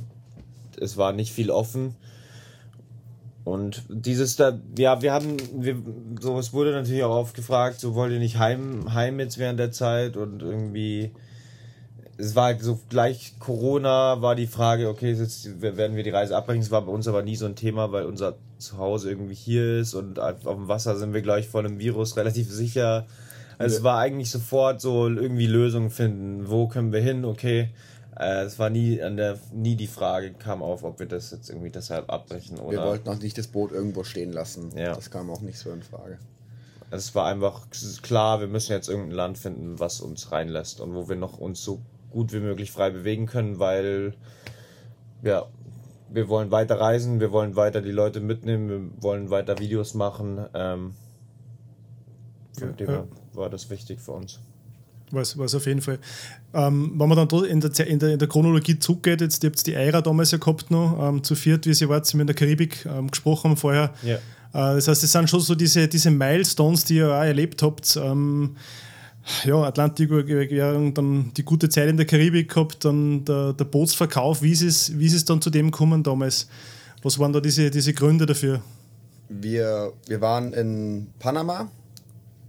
es war nicht viel offen. Und dieses da, ja, wir haben, wir, so, es wurde natürlich auch oft gefragt, so wollt ihr nicht heim, heim jetzt während der Zeit und irgendwie, es war so gleich Corona war die Frage, okay, jetzt werden wir die Reise abbrechen. Es war bei uns aber nie so ein Thema, weil unser Zuhause irgendwie hier ist und auf dem Wasser sind wir gleich vor einem Virus relativ sicher. Also es war eigentlich sofort so irgendwie Lösungen finden. Wo können wir hin? Okay, es war nie an der nie die Frage kam auf, ob wir das jetzt irgendwie deshalb abbrechen oder. Wir wollten auch nicht das Boot irgendwo stehen lassen. Ja. Das kam auch nicht so in Frage. Es war einfach klar, wir müssen jetzt irgendein Land finden, was uns reinlässt und wo wir noch uns so gut wie möglich frei bewegen können, weil ja, wir wollen weiter reisen, wir wollen weiter die Leute mitnehmen, wir wollen weiter Videos machen. Ähm, ja, ja. war das wichtig für uns was, was auf jeden Fall. Ähm, wenn man dann in der, in der, in der Chronologie zugeht, jetzt ihr habt die Eira damals ja gehabt noch, ähm, zu viert, wie sie war, sind wir in der Karibik ähm, gesprochen haben vorher. Ja. Äh, das heißt, es sind schon so diese, diese Milestones, die ihr auch erlebt habt. Ähm, ja, Atlantiküberquerung, dann die gute Zeit in der Karibik gehabt, dann der, der Bootsverkauf. Wie ist, es, wie ist es dann zu dem gekommen damals? Was waren da diese, diese Gründe dafür? Wir, wir waren in Panama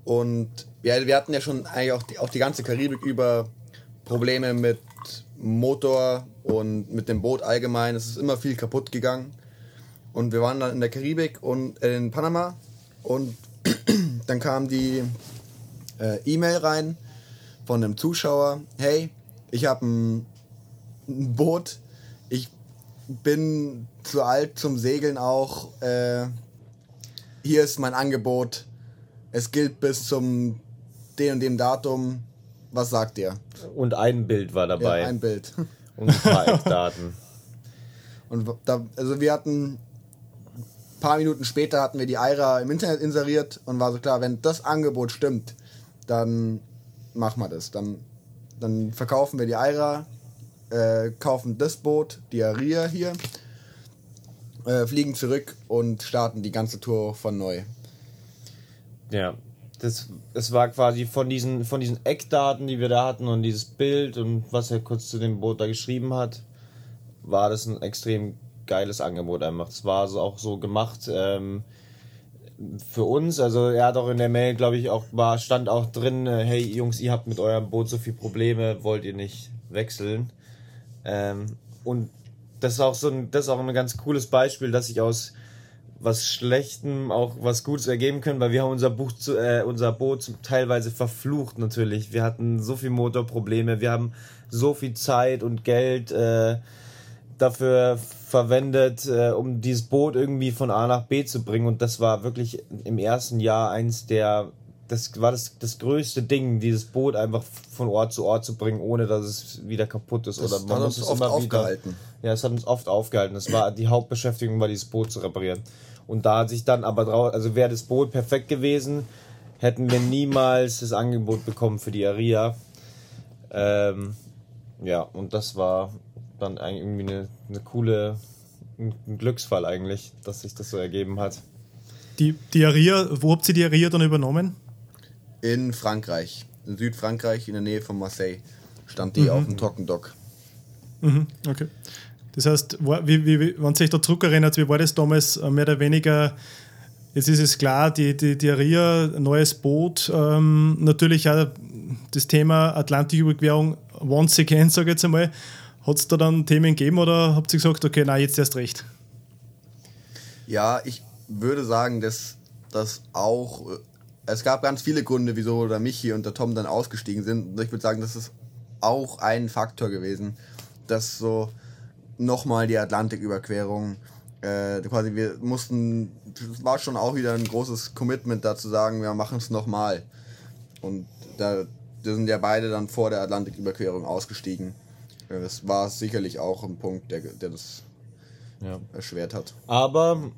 und ja, wir hatten ja schon eigentlich auch die, auch die ganze Karibik über Probleme mit Motor und mit dem Boot allgemein. Es ist immer viel kaputt gegangen. Und wir waren dann in der Karibik und äh, in Panama und <clears throat> dann kam die äh, E-Mail rein von einem Zuschauer. Hey, ich habe ein, ein, Boot. Ich bin zu alt zum Segeln auch. Äh, hier ist mein Angebot. Es gilt bis zum dem und dem Datum. Was sagt ihr? Und ein Bild war dabei. Ja, ein Bild. <laughs> Und ein paar Eckdaten. und da, also wir hatten ein paar Minuten später hatten wir die Eira im Internet inseriert und war so klar, wenn das Angebot stimmt, dann machen wir das. Dann, dann verkaufen wir die Eira, äh, kaufen das Boot, die Aria hier, äh, fliegen zurück und starten die ganze Tour von neu. Ja, das, es war quasi von diesen, von diesen Eckdaten, die wir da hatten und dieses Bild und was er kurz zu dem Boot da geschrieben hat, war das ein extrem geiles Angebot einfach. Es war so auch so gemacht ähm, für uns. Also er hat auch in der Mail, glaube ich, auch war, stand auch drin, äh, hey Jungs, ihr habt mit eurem Boot so viele Probleme, wollt ihr nicht wechseln? Ähm, und das ist auch so ein, das ist auch ein ganz cooles Beispiel, dass ich aus was Schlechtem auch was Gutes ergeben können, weil wir haben unser Buch zu, äh, unser Boot teilweise verflucht natürlich. Wir hatten so viel Motorprobleme, wir haben so viel Zeit und Geld äh, dafür verwendet, äh, um dieses Boot irgendwie von A nach B zu bringen. Und das war wirklich im ersten Jahr eins der das war das, das größte Ding, dieses Boot einfach von Ort zu Ort zu bringen, ohne dass es wieder kaputt ist. Das oder man muss es immer aufgehalten. wieder. Ja, es hat uns oft aufgehalten. Das war die Hauptbeschäftigung, war dieses Boot zu reparieren. Und da hat sich dann aber drauf, also wäre das Boot perfekt gewesen, hätten wir niemals das Angebot bekommen für die Aria. Ähm, ja, und das war dann irgendwie eine, eine coole, ein Glücksfall eigentlich, dass sich das so ergeben hat. Die, die Aria, wo habt ihr die Aria dann übernommen? In Frankreich, in Südfrankreich, in der Nähe von Marseille, stand die mhm. auf dem Trockendock. Mhm, okay. Das heißt, wie, wie, wenn sich da zurückerinnert, wie war das damals äh, mehr oder weniger? Jetzt ist es klar, die, die, die ARIA, neues Boot, ähm, natürlich auch das Thema Atlantiküberquerung once again, sage ich jetzt einmal. Hat es da dann Themen gegeben oder habt ihr gesagt, okay, nein, jetzt erst recht? Ja, ich würde sagen, dass das auch äh, es gab ganz viele Gründe, wieso der Michi und der Tom dann ausgestiegen sind. Und ich würde sagen, das ist auch ein Faktor gewesen, dass so nochmal die Atlantiküberquerung, äh, quasi wir mussten, das war schon auch wieder ein großes Commitment da zu sagen, wir machen es nochmal. Und da, da sind ja beide dann vor der Atlantiküberquerung ausgestiegen. Das war sicherlich auch ein Punkt, der, der das ja. erschwert hat. Aber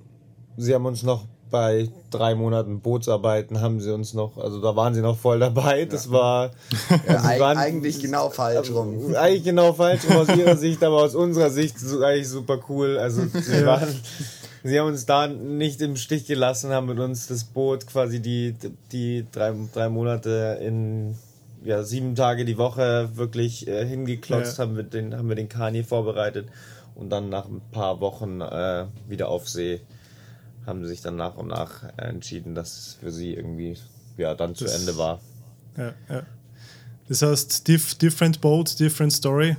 sie haben uns noch bei drei Monaten Bootsarbeiten haben sie uns noch, also da waren sie noch voll dabei. Das ja. war ja, waren, eigentlich genau falsch rum. Eigentlich genau falsch rum aus ihrer Sicht, aber aus unserer Sicht eigentlich super cool. Also sie waren, sie haben uns da nicht im Stich gelassen, haben mit uns das Boot quasi die, die drei, drei Monate in ja, sieben Tage die Woche wirklich äh, hingeklotzt, ja. haben, wir den, haben wir den Kani vorbereitet und dann nach ein paar Wochen äh, wieder auf See haben sie sich dann nach und nach entschieden, dass es für sie irgendwie ja, dann das, zu Ende war. Ja, ja. Das heißt, diff, different boat, different story.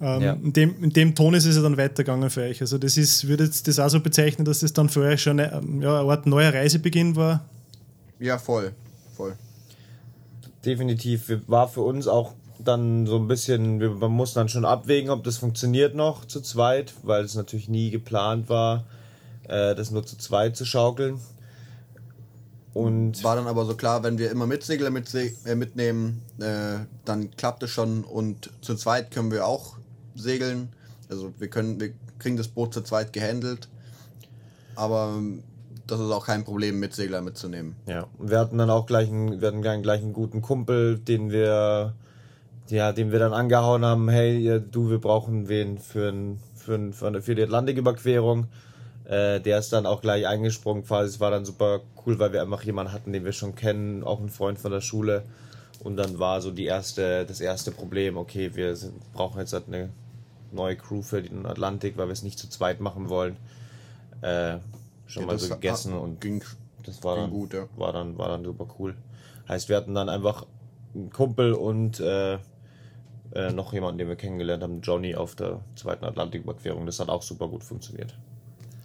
Ähm, ja. in, dem, in dem Ton ist es ja dann weitergegangen für euch. Also das ist, würde jetzt das auch so bezeichnen, dass das dann für euch schon eine, ja, eine Art neuer Reisebeginn war? Ja, voll. voll. Definitiv. War für uns auch dann so ein bisschen, wir, man muss dann schon abwägen, ob das funktioniert noch zu zweit, weil es natürlich nie geplant war äh, das nur zu zweit zu schaukeln. Und war dann aber so klar, wenn wir immer Mitsegler mit, äh, mitnehmen, äh, dann klappt es schon und zu zweit können wir auch segeln. Also wir können, wir kriegen das Boot zu zweit gehandelt. Aber ähm, das ist auch kein Problem, Mitsegler mitzunehmen. Ja, und wir hatten dann auch gleich einen, wir hatten gleich einen guten Kumpel, den wir, ja, den wir dann angehauen haben, hey, du, wir brauchen wen für, ein, für, ein, für die Atlantiküberquerung. Äh, der ist dann auch gleich eingesprungen quasi. Es war dann super cool, weil wir einfach jemanden hatten, den wir schon kennen, auch ein Freund von der Schule. Und dann war so die erste, das erste Problem, okay, wir sind, brauchen jetzt halt eine neue Crew für den Atlantik, weil wir es nicht zu zweit machen wollen. Äh, schon ja, mal so gegessen hat, und ging, das war dann, gut, ja. war dann war dann super cool. Heißt, wir hatten dann einfach einen Kumpel und äh, äh, noch jemanden, den wir kennengelernt haben, Johnny auf der zweiten Atlantiküberquerung. Das hat auch super gut funktioniert.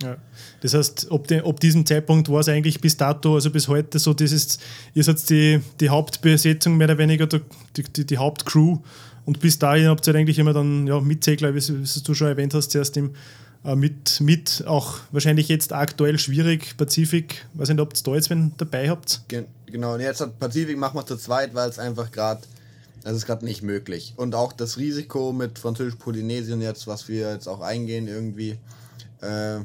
Ja. Das heißt, ob, de, ob diesem Zeitpunkt war es eigentlich bis dato, also bis heute so, ist, ihr seid die, die Hauptbesetzung mehr oder weniger, die, die, die Hauptcrew und bis dahin habt ihr eigentlich immer dann ja, Mitsegler, wie, wie du schon erwähnt hast, zuerst im, äh, mit, mit auch wahrscheinlich jetzt aktuell schwierig, Pazifik, weiß nicht, ob ihr da jetzt wen dabei habt. Genau, und jetzt hat Pazifik machen wir zu zweit, weil es einfach gerade das ist gerade nicht möglich. Und auch das Risiko mit Französisch-Polynesien jetzt, was wir jetzt auch eingehen, irgendwie, äh,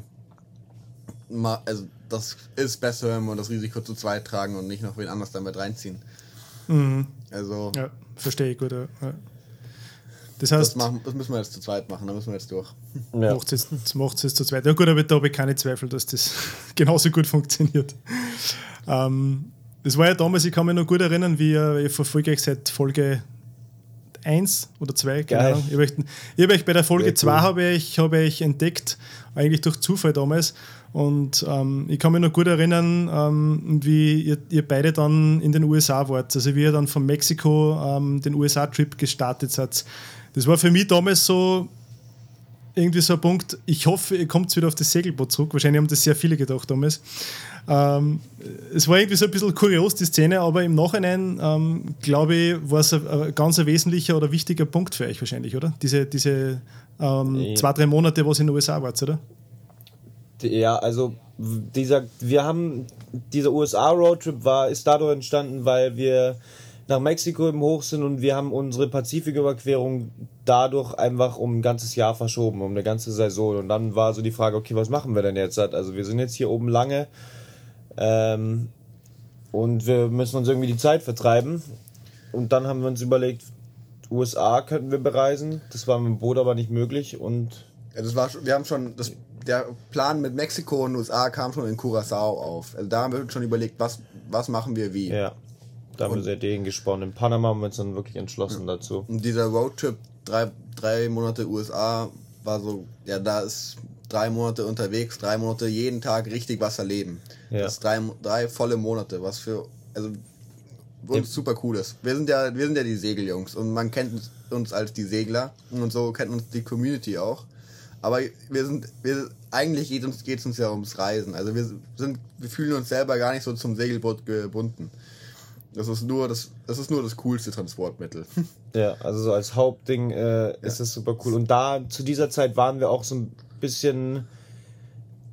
also das ist besser, wenn wir das Risiko zu zweit tragen und nicht noch wen anders damit reinziehen. Mhm. Also. Ja, verstehe ich gut. Ja. Das heißt. Das, machen, das, müssen wir jetzt zu zweit machen, da müssen wir jetzt durch. Ja. Macht es jetzt, jetzt zu zweit. Ja, gut, aber da habe ich keine Zweifel, dass das <laughs> genauso gut funktioniert. Ähm, das war ja damals, ich kann mich noch gut erinnern, wie ich verfolge euch seit Folge 1 oder 2, keine Ahnung. Ich habe euch, hab euch bei der Folge 2 cool. habe ich, hab ich entdeckt, eigentlich durch Zufall damals. Und ähm, ich kann mich noch gut erinnern, ähm, wie ihr, ihr, beide dann in den USA wart. Also wie ihr dann von Mexiko ähm, den USA-Trip gestartet seid. Das war für mich damals so, irgendwie so ein Punkt, ich hoffe, ihr kommt wieder auf das Segelboot zurück. Wahrscheinlich haben das sehr viele gedacht damals. Ähm, es war irgendwie so ein bisschen kurios, die Szene, aber im Nachhinein, ähm, glaube ich, war es ein, ein ganz ein wesentlicher oder wichtiger Punkt für euch wahrscheinlich, oder? Diese, diese ähm, zwei, drei Monate, wo es in den USA war, oder? Ja, also dieser, wir haben, dieser USA-Roadtrip war, ist dadurch entstanden, weil wir nach Mexiko im Hoch sind und wir haben unsere Pazifiküberquerung dadurch einfach um ein ganzes Jahr verschoben, um eine ganze Saison. Und dann war so die Frage, okay, was machen wir denn jetzt? Also wir sind jetzt hier oben lange ähm, und wir müssen uns irgendwie die Zeit vertreiben. Und dann haben wir uns überlegt, USA könnten wir bereisen. Das war mit dem Boot aber nicht möglich und ja, das war, wir haben schon, das, der Plan mit Mexiko und USA kam schon in Curacao auf. Also da haben wir schon überlegt, was, was machen wir wie. Ja. Da haben wir sehr Ideen gesponnen. In Panama haben wir uns dann wirklich entschlossen ja. dazu. Und dieser Roadtrip, drei, drei Monate USA, war so, ja, da ist drei Monate unterwegs, drei Monate jeden Tag richtig was erleben. Ja. Das ist drei, drei volle Monate, was für, also, uns ja. super cool ist. Wir sind ja, wir sind ja die Segeljungs und man kennt uns als die Segler und so kennt uns die Community auch. Aber wir sind, wir, eigentlich geht uns, geht's uns ja ums Reisen. Also wir sind, wir fühlen uns selber gar nicht so zum Segelboot gebunden. Das ist nur das, das ist nur das coolste Transportmittel. <laughs> Ja, also so als Hauptding äh, ist ja. das super cool. Und da zu dieser Zeit waren wir auch so ein bisschen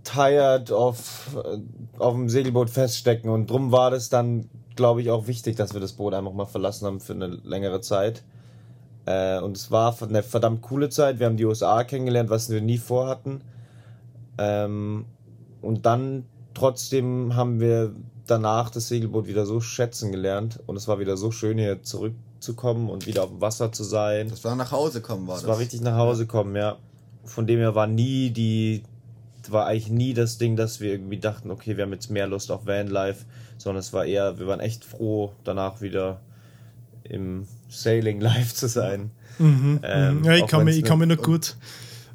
tired auf, äh, auf dem Segelboot feststecken und drum war das dann, glaube ich, auch wichtig, dass wir das Boot einfach mal verlassen haben für eine längere Zeit. Äh, und es war eine verdammt coole Zeit. Wir haben die USA kennengelernt, was wir nie vorhatten. Ähm, und dann trotzdem haben wir danach das Segelboot wieder so schätzen gelernt und es war wieder so schön hier zurückzukommen und wieder auf dem Wasser zu sein. Das war nach Hause kommen, war das? Das war richtig nach Hause kommen, ja. Von dem her war nie die, war eigentlich nie das Ding, dass wir irgendwie dachten, okay, wir haben jetzt mehr Lust auf Vanlife, sondern es war eher, wir waren echt froh, danach wieder im Sailing Life zu sein. Mhm, ähm, ja, ich kann, mich, ich kann mich noch gut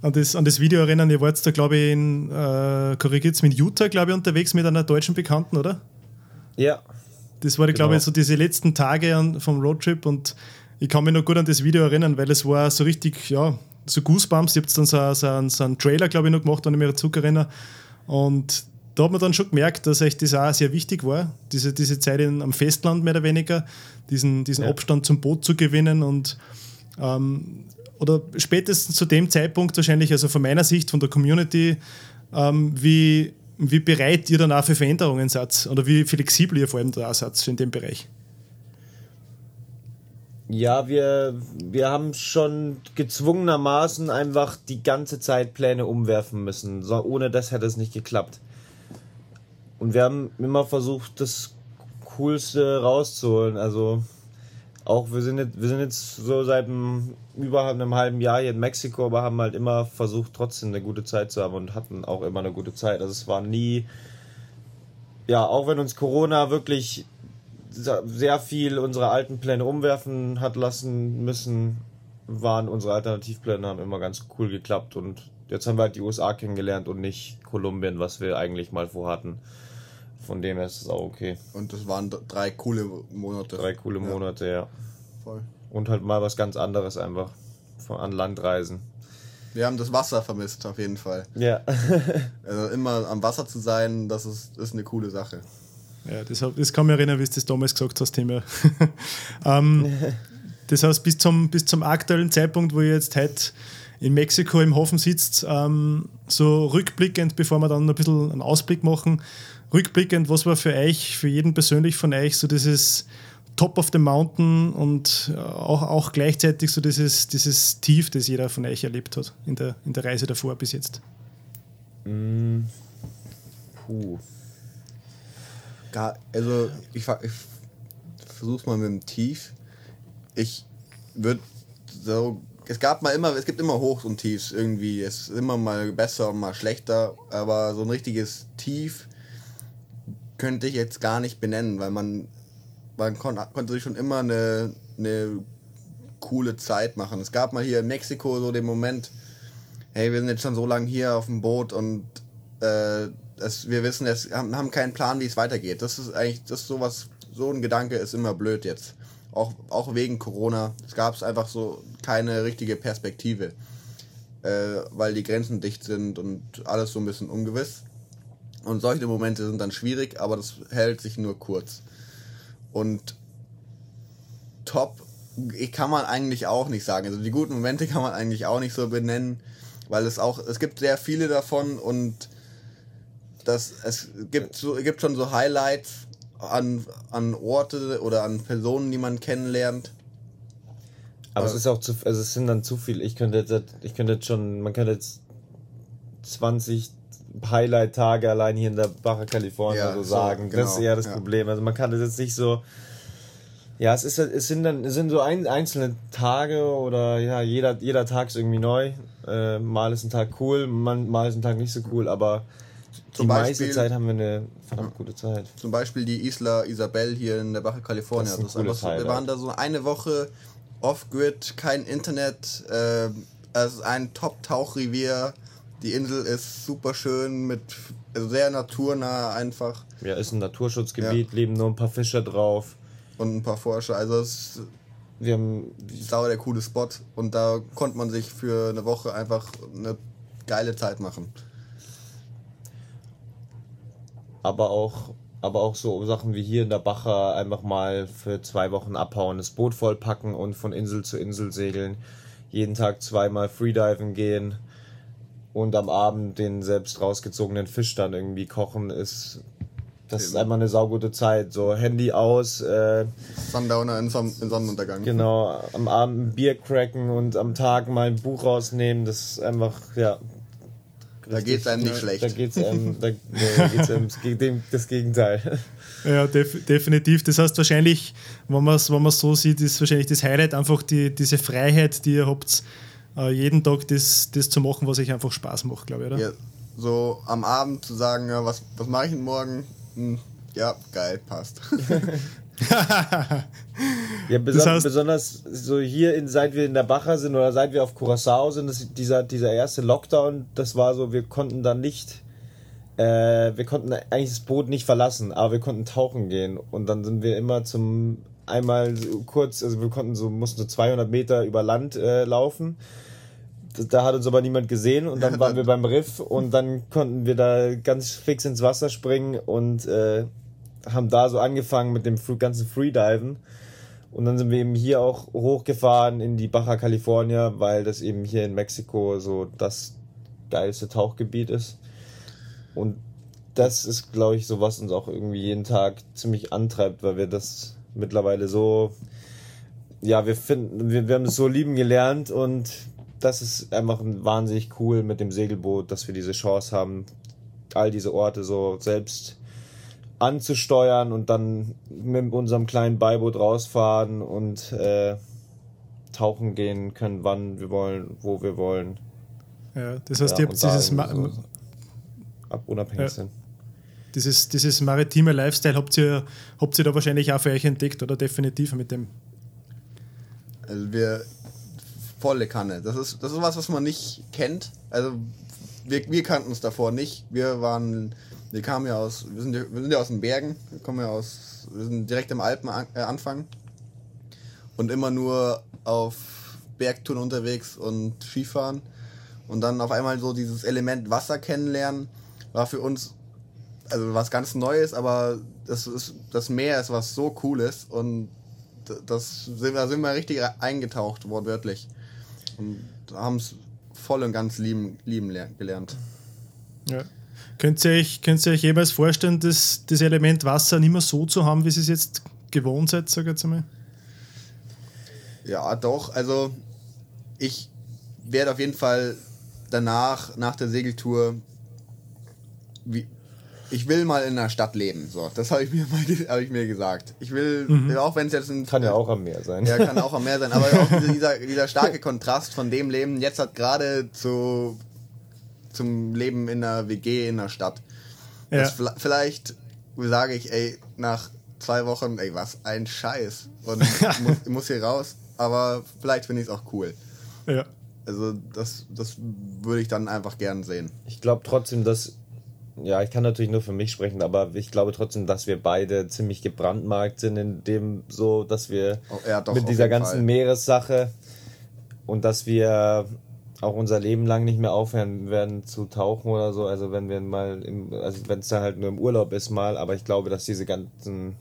an das, an das Video erinnern. Ihr wart da, glaube ich, in, äh, korrigiert mit Utah, glaube ich, unterwegs mit einer deutschen Bekannten, oder? Ja. Das war, genau. glaube ich, so diese letzten Tage vom Roadtrip und ich kann mich noch gut an das Video erinnern, weil es war so richtig, ja, so Goosebumps. Ich habe dann so, so, einen, so einen Trailer, glaube ich, noch gemacht, wenn ich mich zurück erinnere. Und da hat man dann schon gemerkt, dass euch das auch sehr wichtig war, diese, diese Zeit in, am Festland mehr oder weniger, diesen, diesen ja. Abstand zum Boot zu gewinnen und ähm, oder spätestens zu dem Zeitpunkt wahrscheinlich, also von meiner Sicht, von der Community, ähm, wie wie bereit ihr dann auch für Veränderungen seid oder wie flexibel ihr vor allem da seid in dem Bereich? Ja, wir, wir haben schon gezwungenermaßen einfach die ganze Zeit Pläne umwerfen müssen. So, ohne das hätte es nicht geklappt. Und wir haben immer versucht, das Coolste rauszuholen. Also auch wir sind jetzt, wir sind jetzt so seit einem, über einem halben Jahr hier in Mexiko, aber haben halt immer versucht, trotzdem eine gute Zeit zu haben und hatten auch immer eine gute Zeit. Also es war nie, ja, auch wenn uns Corona wirklich sehr viel unsere alten Pläne umwerfen hat lassen müssen, waren unsere Alternativpläne haben immer ganz cool geklappt und jetzt haben wir halt die USA kennengelernt und nicht Kolumbien, was wir eigentlich mal vorhatten. Von dem her ist es auch okay. Und das waren drei coole Monate. Drei coole ja. Monate, ja. Voll. Und halt mal was ganz anderes einfach. Von, an Landreisen. Wir haben das Wasser vermisst, auf jeden Fall. Ja. <laughs> also immer am Wasser zu sein, das ist, ist eine coole Sache. Ja, das, das kann mich erinnern, wie du das damals gesagt hast, Thema. <laughs> ähm, <laughs> das heißt, bis zum, bis zum aktuellen Zeitpunkt, wo ihr jetzt heute in Mexiko im Hafen sitzt, ähm, so rückblickend, bevor wir dann ein bisschen einen Ausblick machen, rückblickend, was war für euch, für jeden persönlich von euch so dieses Top of the Mountain und äh, auch, auch gleichzeitig so dieses, dieses Tief, das jeder von euch erlebt hat in der, in der Reise davor bis jetzt? Mm. Puh. Gar, also ich, ich versuch's mal mit dem Tief. Ich würde so es gab mal immer, es gibt immer Hochs und Tiefs irgendwie. Es ist immer mal besser und mal schlechter, aber so ein richtiges Tief könnte ich jetzt gar nicht benennen, weil man, man kon, konnte sich schon immer eine, eine coole Zeit machen. Es gab mal hier in Mexiko so den Moment, hey, wir sind jetzt schon so lange hier auf dem Boot und äh, es, wir wissen, es haben, haben keinen Plan, wie es weitergeht. Das ist eigentlich, das ist sowas, so ein Gedanke ist immer blöd jetzt. Auch, auch wegen Corona. Es gab einfach so keine richtige Perspektive. äh, weil die Grenzen dicht sind und alles so ein bisschen ungewiss. Und solche Momente sind dann schwierig, aber das hält sich nur kurz. Und top kann man eigentlich auch nicht sagen. Also die guten Momente <laughs> kann man eigentlich auch nicht so benennen, weil es auch, es gibt sehr viele davon und das, es gibt, so, gibt schon so Highlights an, an Orte oder an Personen, die man kennenlernt. Aber es ist auch zu, also es sind dann zu viel. Ich könnte jetzt, ich könnte jetzt schon, man könnte jetzt 20 Highlight-Tage allein hier in der Baja California ja, so sagen. genau, das ist eher das ja. Problem. Also man kann das jetzt nicht so. Ja, es ist es sind dann es sind so ein, einzelne Tage oder ja, jeder, jeder Tag ist irgendwie neu. Äh, mal ist ein Tag cool, man, mal ist ein Tag nicht so cool, aber zum die Beispiel, meiste Zeit haben wir eine verdammt gute Zeit. Zum Beispiel die Isla Isabel hier in der Baja California. Das ist, das ist so, wir waren da so eine Woche off-grid, kein Internet. Äh, ist ein Top-Tauchrevier. Die Insel ist super schön, mit also sehr naturnah einfach. Ja, ist ein Naturschutzgebiet, ja. leben nur ein paar Fischer drauf. Und ein paar Forscher. Also es ist wir haben sauer der coole Spot. Und da konnte man sich für eine Woche einfach eine geile Zeit machen. Aber auch aber auch so Sachen wie hier in der Bacher einfach mal für zwei Wochen abhauen, das Boot vollpacken und von Insel zu Insel segeln, jeden Tag zweimal Freediven gehen und am Abend den selbst rausgezogenen Fisch dann irgendwie kochen, ist das ist einfach eine saugute Zeit. So Handy aus. Äh, Sundowner in, Son in Sonnenuntergang. Genau, am Abend ein Bier cracken und am Tag mal ein Buch rausnehmen. Das ist einfach, ja, da geht es einem nicht schlecht. Da geht es einem, da, da geht's einem das Gegenteil. Ja, def definitiv. Das heißt wahrscheinlich, wenn man es wenn so sieht, ist wahrscheinlich das Highlight einfach die, diese Freiheit, die ihr habt, jeden Tag das, das zu machen, was euch einfach Spaß macht, glaube ich, oder? Ja, so am Abend zu sagen, ja, was, was mache ich denn morgen? Hm, ja, geil, passt. <laughs> ja, beson das heißt, besonders so hier, in, seit wir in der Bacher sind oder seit wir auf Curacao sind, das, dieser, dieser erste Lockdown, das war so, wir konnten dann nicht, äh, wir konnten eigentlich das Boot nicht verlassen, aber wir konnten tauchen gehen und dann sind wir immer zum, einmal kurz, also wir konnten so, mussten so 200 Meter über Land äh, laufen da hat uns aber niemand gesehen und dann <laughs> waren wir beim Riff und dann konnten wir da ganz fix ins Wasser springen und äh, haben da so angefangen mit dem ganzen Freediven. Und dann sind wir eben hier auch hochgefahren in die Baja California, weil das eben hier in Mexiko so das geilste Tauchgebiet ist. Und das ist, glaube ich, so, was uns auch irgendwie jeden Tag ziemlich antreibt, weil wir das mittlerweile so, ja, wir finden, wir, wir haben es so lieben gelernt und das ist einfach wahnsinnig cool mit dem Segelboot, dass wir diese Chance haben, all diese Orte so selbst anzusteuern und dann mit unserem kleinen Beiboot rausfahren und äh, tauchen gehen können, wann wir wollen, wo wir wollen. Ja, das heißt, ja, ihr habt dieses Ma so ab unabhängig ja. sind. Dieses, dieses maritime Lifestyle habt ihr, habt ihr da wahrscheinlich auch für euch entdeckt, oder definitiv mit dem? Also wir volle Kanne. Das ist, das ist was, was man nicht kennt. Also wir, wir kannten es davor nicht. Wir waren wir kamen ja aus, wir sind, wir sind ja aus den Bergen, wir kommen ja aus, wir sind direkt im Alpenanfang äh, und immer nur auf Bergtouren unterwegs und Skifahren und dann auf einmal so dieses Element Wasser kennenlernen war für uns also was ganz Neues, aber das ist das Meer ist was so cooles und das sind, da sind wir richtig eingetaucht wortwörtlich und haben es voll und ganz lieben, lieben gelernt. Ja. Könnt ihr euch, könnt ihr euch jeweils vorstellen, dass das Element Wasser nicht mehr so zu haben, wie ihr es jetzt gewohnt seid, sag ich jetzt einmal? Ja, doch. Also ich werde auf jeden Fall danach, nach der Segeltour, wie, ich will mal in einer Stadt leben. So, das habe ich mir mal ich mir gesagt. Ich will, mhm. auch wenn es jetzt ein. Kann ja auch am Meer sein. Ja, kann auch am Meer sein. Aber auch <laughs> dieser, dieser starke Kontrast von dem Leben jetzt hat gerade zu zum Leben in einer WG in der Stadt. Ja. vielleicht sage ich, ey, nach zwei Wochen, ey, was ein Scheiß. Und ich <laughs> muss, ich muss hier raus, aber vielleicht finde ich es auch cool. Ja. Also das, das würde ich dann einfach gern sehen. Ich glaube trotzdem, dass, ja, ich kann natürlich nur für mich sprechen, aber ich glaube trotzdem, dass wir beide ziemlich gebrandmarkt sind in dem so, dass wir oh, ja, doch, mit dieser ganzen Fall. Meeressache und dass wir auch unser Leben lang nicht mehr aufhören werden zu tauchen oder so. Also wenn wir mal, im, also wenn es da halt nur im Urlaub ist mal, aber ich glaube, dass diese ganzen,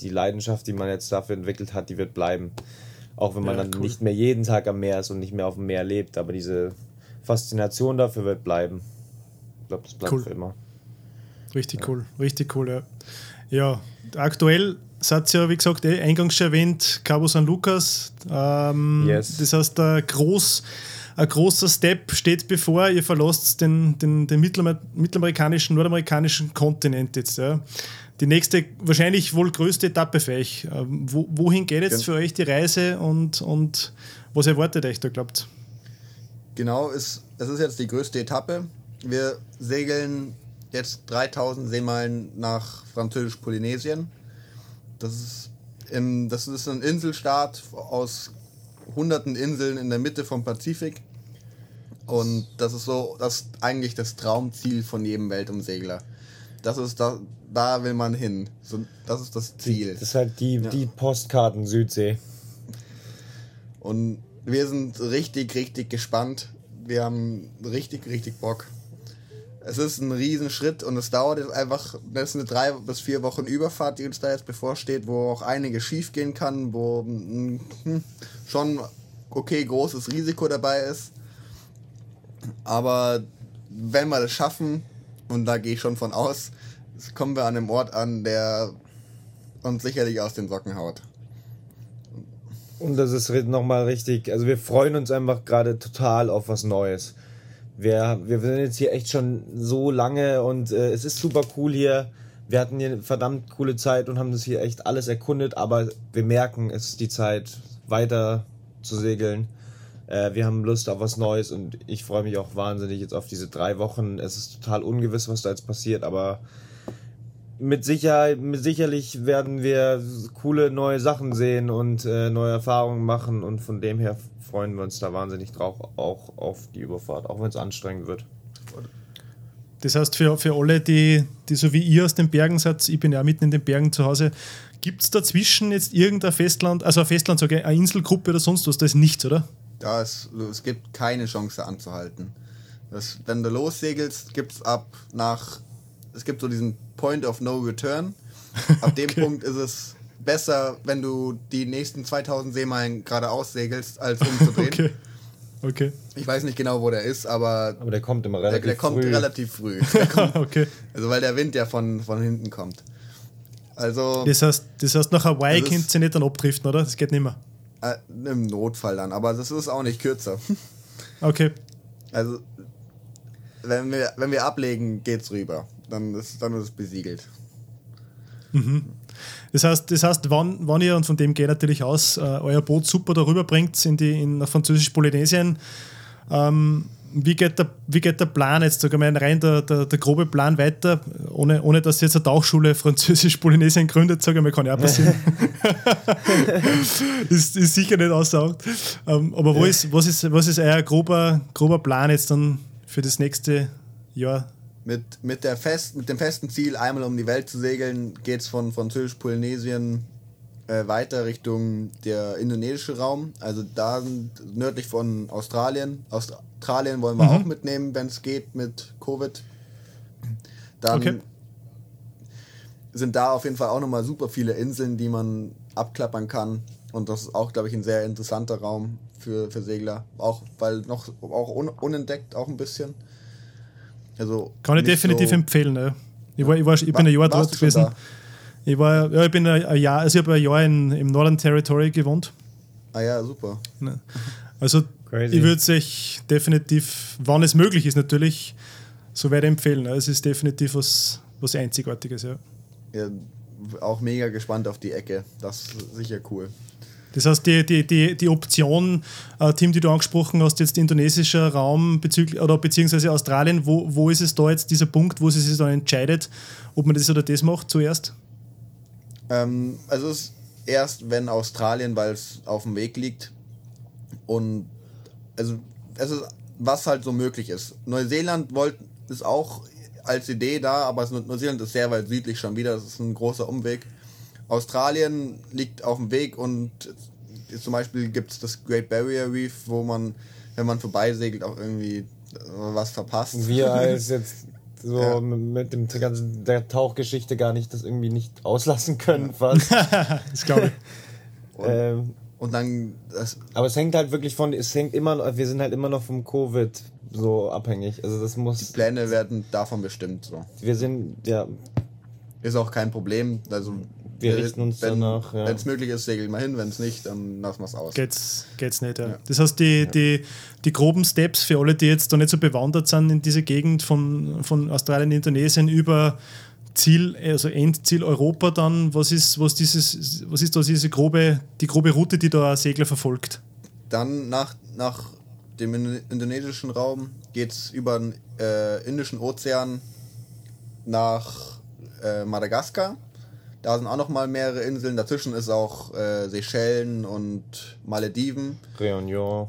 die Leidenschaft, die man jetzt dafür entwickelt hat, die wird bleiben. Auch wenn man ja, dann cool. nicht mehr jeden Tag am Meer ist und nicht mehr auf dem Meer lebt, aber diese Faszination dafür wird bleiben. Ich glaube, das bleibt cool. für immer. Richtig ja. cool, richtig cool, ja. Ja, aktuell seid ihr ja, wie gesagt, eh eingangs schon erwähnt, Cabo San Lucas. Ähm, yes. Das heißt, ein, groß, ein großer Step steht bevor. Ihr verlasst den, den, den mittelamerikanischen, nordamerikanischen Kontinent jetzt. Ja. Die nächste, wahrscheinlich wohl größte Etappe für euch. Ähm, wo, wohin geht jetzt für euch die Reise und, und was erwartet euch da, glaubt Genau, es, es ist jetzt die größte Etappe. Wir segeln jetzt 3000 Seemeilen nach Französisch-Polynesien. Das ist, im, das ist ein Inselstaat aus hunderten Inseln in der Mitte vom Pazifik. Und das ist so, das ist eigentlich das Traumziel von jedem Weltumsegler. Das ist da, da will man hin. So, das ist das Ziel. Das ist halt die, ja. die Postkarten Südsee. Und wir sind richtig, richtig gespannt. Wir haben richtig, richtig Bock es ist ein Riesenschritt und es dauert jetzt einfach, das ist eine drei bis vier Wochen Überfahrt, die uns da jetzt bevorsteht, wo auch einiges schief gehen kann, wo hm, schon okay großes Risiko dabei ist. Aber wenn wir das schaffen, und da gehe ich schon von aus, kommen wir an einem Ort an, der uns sicherlich aus den Socken haut. Und das ist nochmal richtig, also wir freuen uns einfach gerade total auf was Neues wir, wir sind jetzt hier echt schon so lange und äh, es ist super cool hier. Wir hatten hier eine verdammt coole Zeit und haben das hier echt alles erkundet, aber wir merken, es ist die Zeit, weiter zu segeln. Äh, wir haben Lust auf was Neues und ich freue mich auch wahnsinnig jetzt auf diese drei Wochen. Es ist total ungewiss, was da jetzt passiert, aber mit Sicherheit, mit sicherlich werden wir coole neue Sachen sehen und äh, neue Erfahrungen machen und von dem her freuen wir uns da wahnsinnig drauf, auch auf die Überfahrt, auch wenn es anstrengend wird. Das heißt, für, für alle, die, die so wie ihr aus den Bergen seid, ich bin ja mitten in den Bergen zu Hause, gibt es dazwischen jetzt irgendein Festland, also ein Festland, sage ich, eine Inselgruppe oder sonst was? Da ist nichts, oder? Ja, es, es gibt keine Chance anzuhalten. Das, wenn du lossegelst, gibt es ab nach, es gibt so diesen Point of No Return. Ab <laughs> dem okay. Punkt ist es besser, wenn du die nächsten 2000 Seemeilen geradeaus segelst, als umzudrehen. okay. Okay. Ich weiß nicht genau, wo der ist, aber. Aber der kommt immer relativ früh. <laughs> Der, der kommt relativ früh. Kommt, okay. Also, weil der Wind ja von, von hinten kommt. Also. Das heißt, das heißt nach Hawaii könnt ihr nicht dann abdriften, oder? Das geht nicht mehr. Äh, Im Notfall dann, aber das ist auch nicht kürzer. Okay. Also, wenn wir, wenn wir ablegen, geht's rüber. Dann ist, dann ist es besiegelt. Mhm. Das heißt, das heißt wann, wann ihr, und von dem geht natürlich aus, äh, euer Boot super darüber bringt in, die, in Französisch-Polynesien, ähm, wie geht, der, wie geht der Plan jetzt, sag mal, rein der, der, der grobe Plan weiter, ohne, ohne dass jetzt eine Tauchschule <laughs> Französisch-Polynesien gründet, sage ich mal, kann ja auch passieren. <laughs> ist, ist sicher nicht aussagt. Ähm, aber wo ist, was, ist, was ist euer grober, grober Plan jetzt dann für das nächste Jahr? Mit, mit, der Fest, mit dem festen Ziel, einmal um die Welt zu segeln, geht es von Französisch-Polynesien äh, weiter Richtung der indonesische Raum. Also da nördlich von Australien. Australien wollen wir mhm. auch mitnehmen, wenn es geht mit Covid. Dann okay. sind da auf jeden Fall auch nochmal super viele Inseln, die man abklappern kann. Und das ist auch, glaube ich, ein sehr interessanter Raum für, für Segler. Auch weil noch auch un, unentdeckt auch ein bisschen. Also Kann ich definitiv so empfehlen. Ja. Ich, war, ich, war, ich bin ein Jahr dort gewesen. Ich war, ja, ich bin ein Jahr, also ich habe ein Jahr in, im Northern Territory gewohnt. Ah ja, super. Also Crazy. ich würde es euch definitiv, wann es möglich ist natürlich, so werde empfehlen. Es ist definitiv was, was Einzigartiges, ja. ja. Auch mega gespannt auf die Ecke. Das ist sicher cool. Das heißt, die, die, die, die Option, äh, Team, die du angesprochen hast, jetzt indonesischer Raum bezüglich, oder beziehungsweise Australien, wo, wo ist es da jetzt dieser Punkt, wo sie sich dann entscheidet, ob man das oder das macht zuerst? Ähm, also es erst, wenn Australien, weil es auf dem Weg liegt und also es ist, was halt so möglich ist. Neuseeland wollt, ist auch als Idee da, aber Neuseeland ist sehr weit südlich schon wieder, das ist ein großer Umweg. Australien liegt auf dem Weg und zum Beispiel gibt es das Great Barrier Reef, wo man wenn man vorbeisegelt, auch irgendwie was verpasst. Wir <laughs> als jetzt so ja. mit dem ganzen der Tauchgeschichte gar nicht das irgendwie nicht auslassen können fast. <laughs> das glaube ich. Und, ähm, und dann das aber es hängt halt wirklich von es hängt immer wir sind halt immer noch vom Covid so abhängig. Also das muss die Pläne werden davon bestimmt so. Wir sind ja ist auch kein Problem, also wir richten uns wenn, danach. Ja. Wenn es möglich ist, segeln wir hin, wenn es nicht, dann lassen wir es aus. Geht's, geht's nicht, ja. ja. Das heißt, die, ja. die, die groben Steps für alle, die jetzt da nicht so bewandert sind in diese Gegend von, von Australien, Indonesien über Ziel, also Endziel Europa dann, was ist, was dieses, was ist da diese grobe, die grobe Route, die da ein Segler verfolgt? Dann nach, nach dem indonesischen Raum geht es über den äh, Indischen Ozean nach äh, Madagaskar da sind auch noch mal mehrere Inseln. Dazwischen ist auch äh, Seychellen und Malediven. Réunion.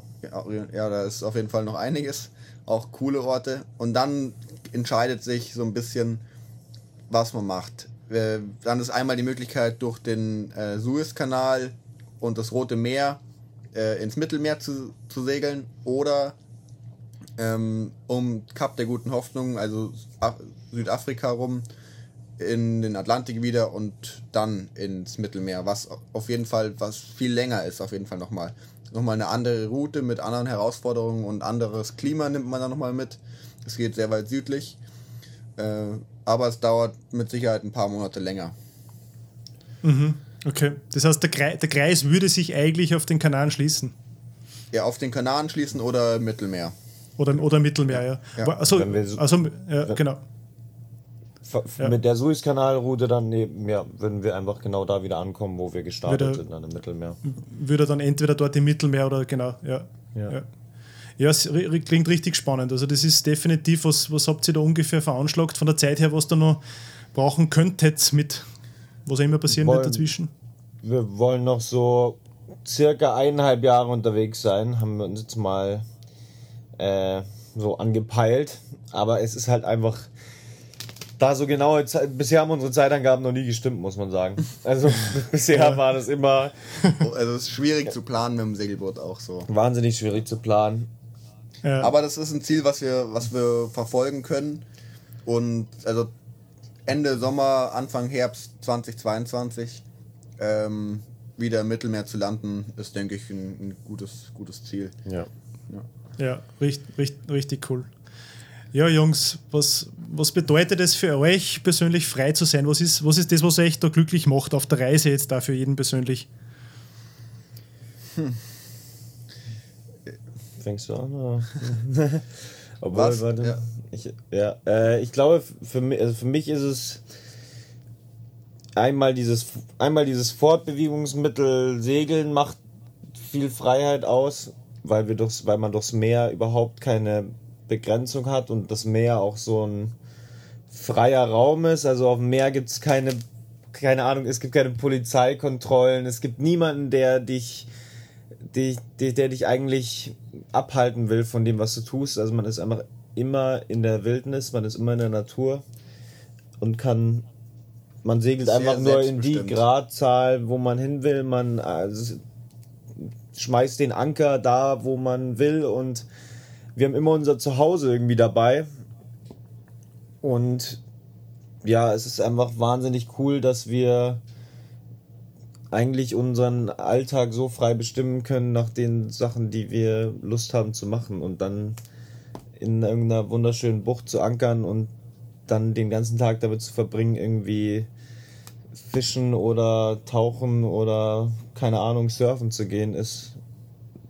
Ja, da ist auf jeden Fall noch einiges. Auch coole Orte. Und dann entscheidet sich so ein bisschen, was man macht. Äh, dann ist einmal die Möglichkeit, durch den äh, Suezkanal und das Rote Meer äh, ins Mittelmeer zu, zu segeln oder ähm, um Kap der Guten Hoffnung, also Af Südafrika rum, in den Atlantik wieder und dann ins Mittelmeer, was auf jeden Fall, was viel länger ist, auf jeden Fall nochmal. Nochmal eine andere Route mit anderen Herausforderungen und anderes Klima nimmt man da nochmal mit. Es geht sehr weit südlich, äh, aber es dauert mit Sicherheit ein paar Monate länger. Mhm. Okay, das heißt, der Kreis, der Kreis würde sich eigentlich auf den Kanaren schließen. Ja, auf den Kanaren schließen oder Mittelmeer. Oder, oder Mittelmeer, ja. ja. Also, also ja, genau ja. mit der Suezkanalroute dann neben, ja, würden wir einfach genau da wieder ankommen, wo wir gestartet würde, sind, dann im Mittelmeer. Würde dann entweder dort im Mittelmeer oder genau, ja. Ja, ja. ja es klingt richtig spannend. Also das ist definitiv, was, was habt ihr da ungefähr veranschlagt von der Zeit her, was da noch brauchen könntet mit, was immer passieren wollen, wird dazwischen? Wir wollen noch so circa eineinhalb Jahre unterwegs sein, haben wir uns jetzt mal äh, so angepeilt. Aber es ist halt einfach da so genaue Zeit, bisher haben unsere Zeitangaben noch nie gestimmt, muss man sagen. Also <laughs> bisher ja. war das immer. Also es ist schwierig zu planen mit dem Segelboot auch so. Wahnsinnig schwierig zu planen. Ja. Aber das ist ein Ziel, was wir, was wir verfolgen können. Und also Ende Sommer, Anfang Herbst 2022 ähm, wieder im Mittelmeer zu landen, ist, denke ich, ein, ein gutes, gutes Ziel. Ja. Ja, ja richtig, richtig, richtig cool. Ja, Jungs, was, was bedeutet es für euch persönlich frei zu sein? Was ist, was ist das, was euch da glücklich macht auf der Reise jetzt da für jeden persönlich? Hm. Fängst du an? <laughs> Obwohl, was? warte. Ja. Ich, ja, äh, ich glaube, für mich, also für mich ist es einmal dieses, einmal dieses Fortbewegungsmittel Segeln macht viel Freiheit aus, weil, wir durchs, weil man durchs Meer überhaupt keine Begrenzung hat und das Meer auch so ein freier Raum ist. Also auf dem Meer gibt es keine, keine Ahnung, es gibt keine Polizeikontrollen, es gibt niemanden, der dich, dich, der dich eigentlich abhalten will von dem, was du tust. Also man ist einfach immer in der Wildnis, man ist immer in der Natur und kann man segelt Sehr einfach nur in die Gradzahl, wo man hin will. Man also, schmeißt den Anker da, wo man will und wir haben immer unser Zuhause irgendwie dabei. Und ja, es ist einfach wahnsinnig cool, dass wir eigentlich unseren Alltag so frei bestimmen können nach den Sachen, die wir Lust haben zu machen und dann in irgendeiner wunderschönen Bucht zu ankern und dann den ganzen Tag damit zu verbringen, irgendwie fischen oder tauchen oder keine Ahnung, surfen zu gehen, ist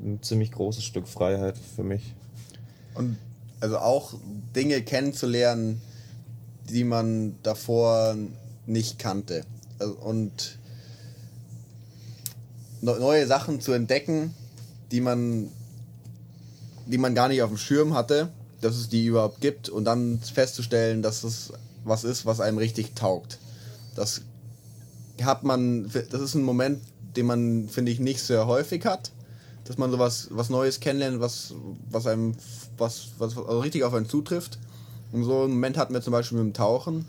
ein ziemlich großes Stück Freiheit für mich. Und also auch Dinge kennenzulernen, die man davor nicht kannte. Also, und neue Sachen zu entdecken, die man, die man gar nicht auf dem Schirm hatte, dass es die überhaupt gibt und dann festzustellen, dass es was ist, was einem richtig taugt. Das hat man, das ist ein Moment, den man, finde ich, nicht sehr häufig hat dass man sowas was Neues kennenlernt, was, was einem was, was also richtig auf einen zutrifft. Und so einen Moment hatten wir zum Beispiel mit dem Tauchen.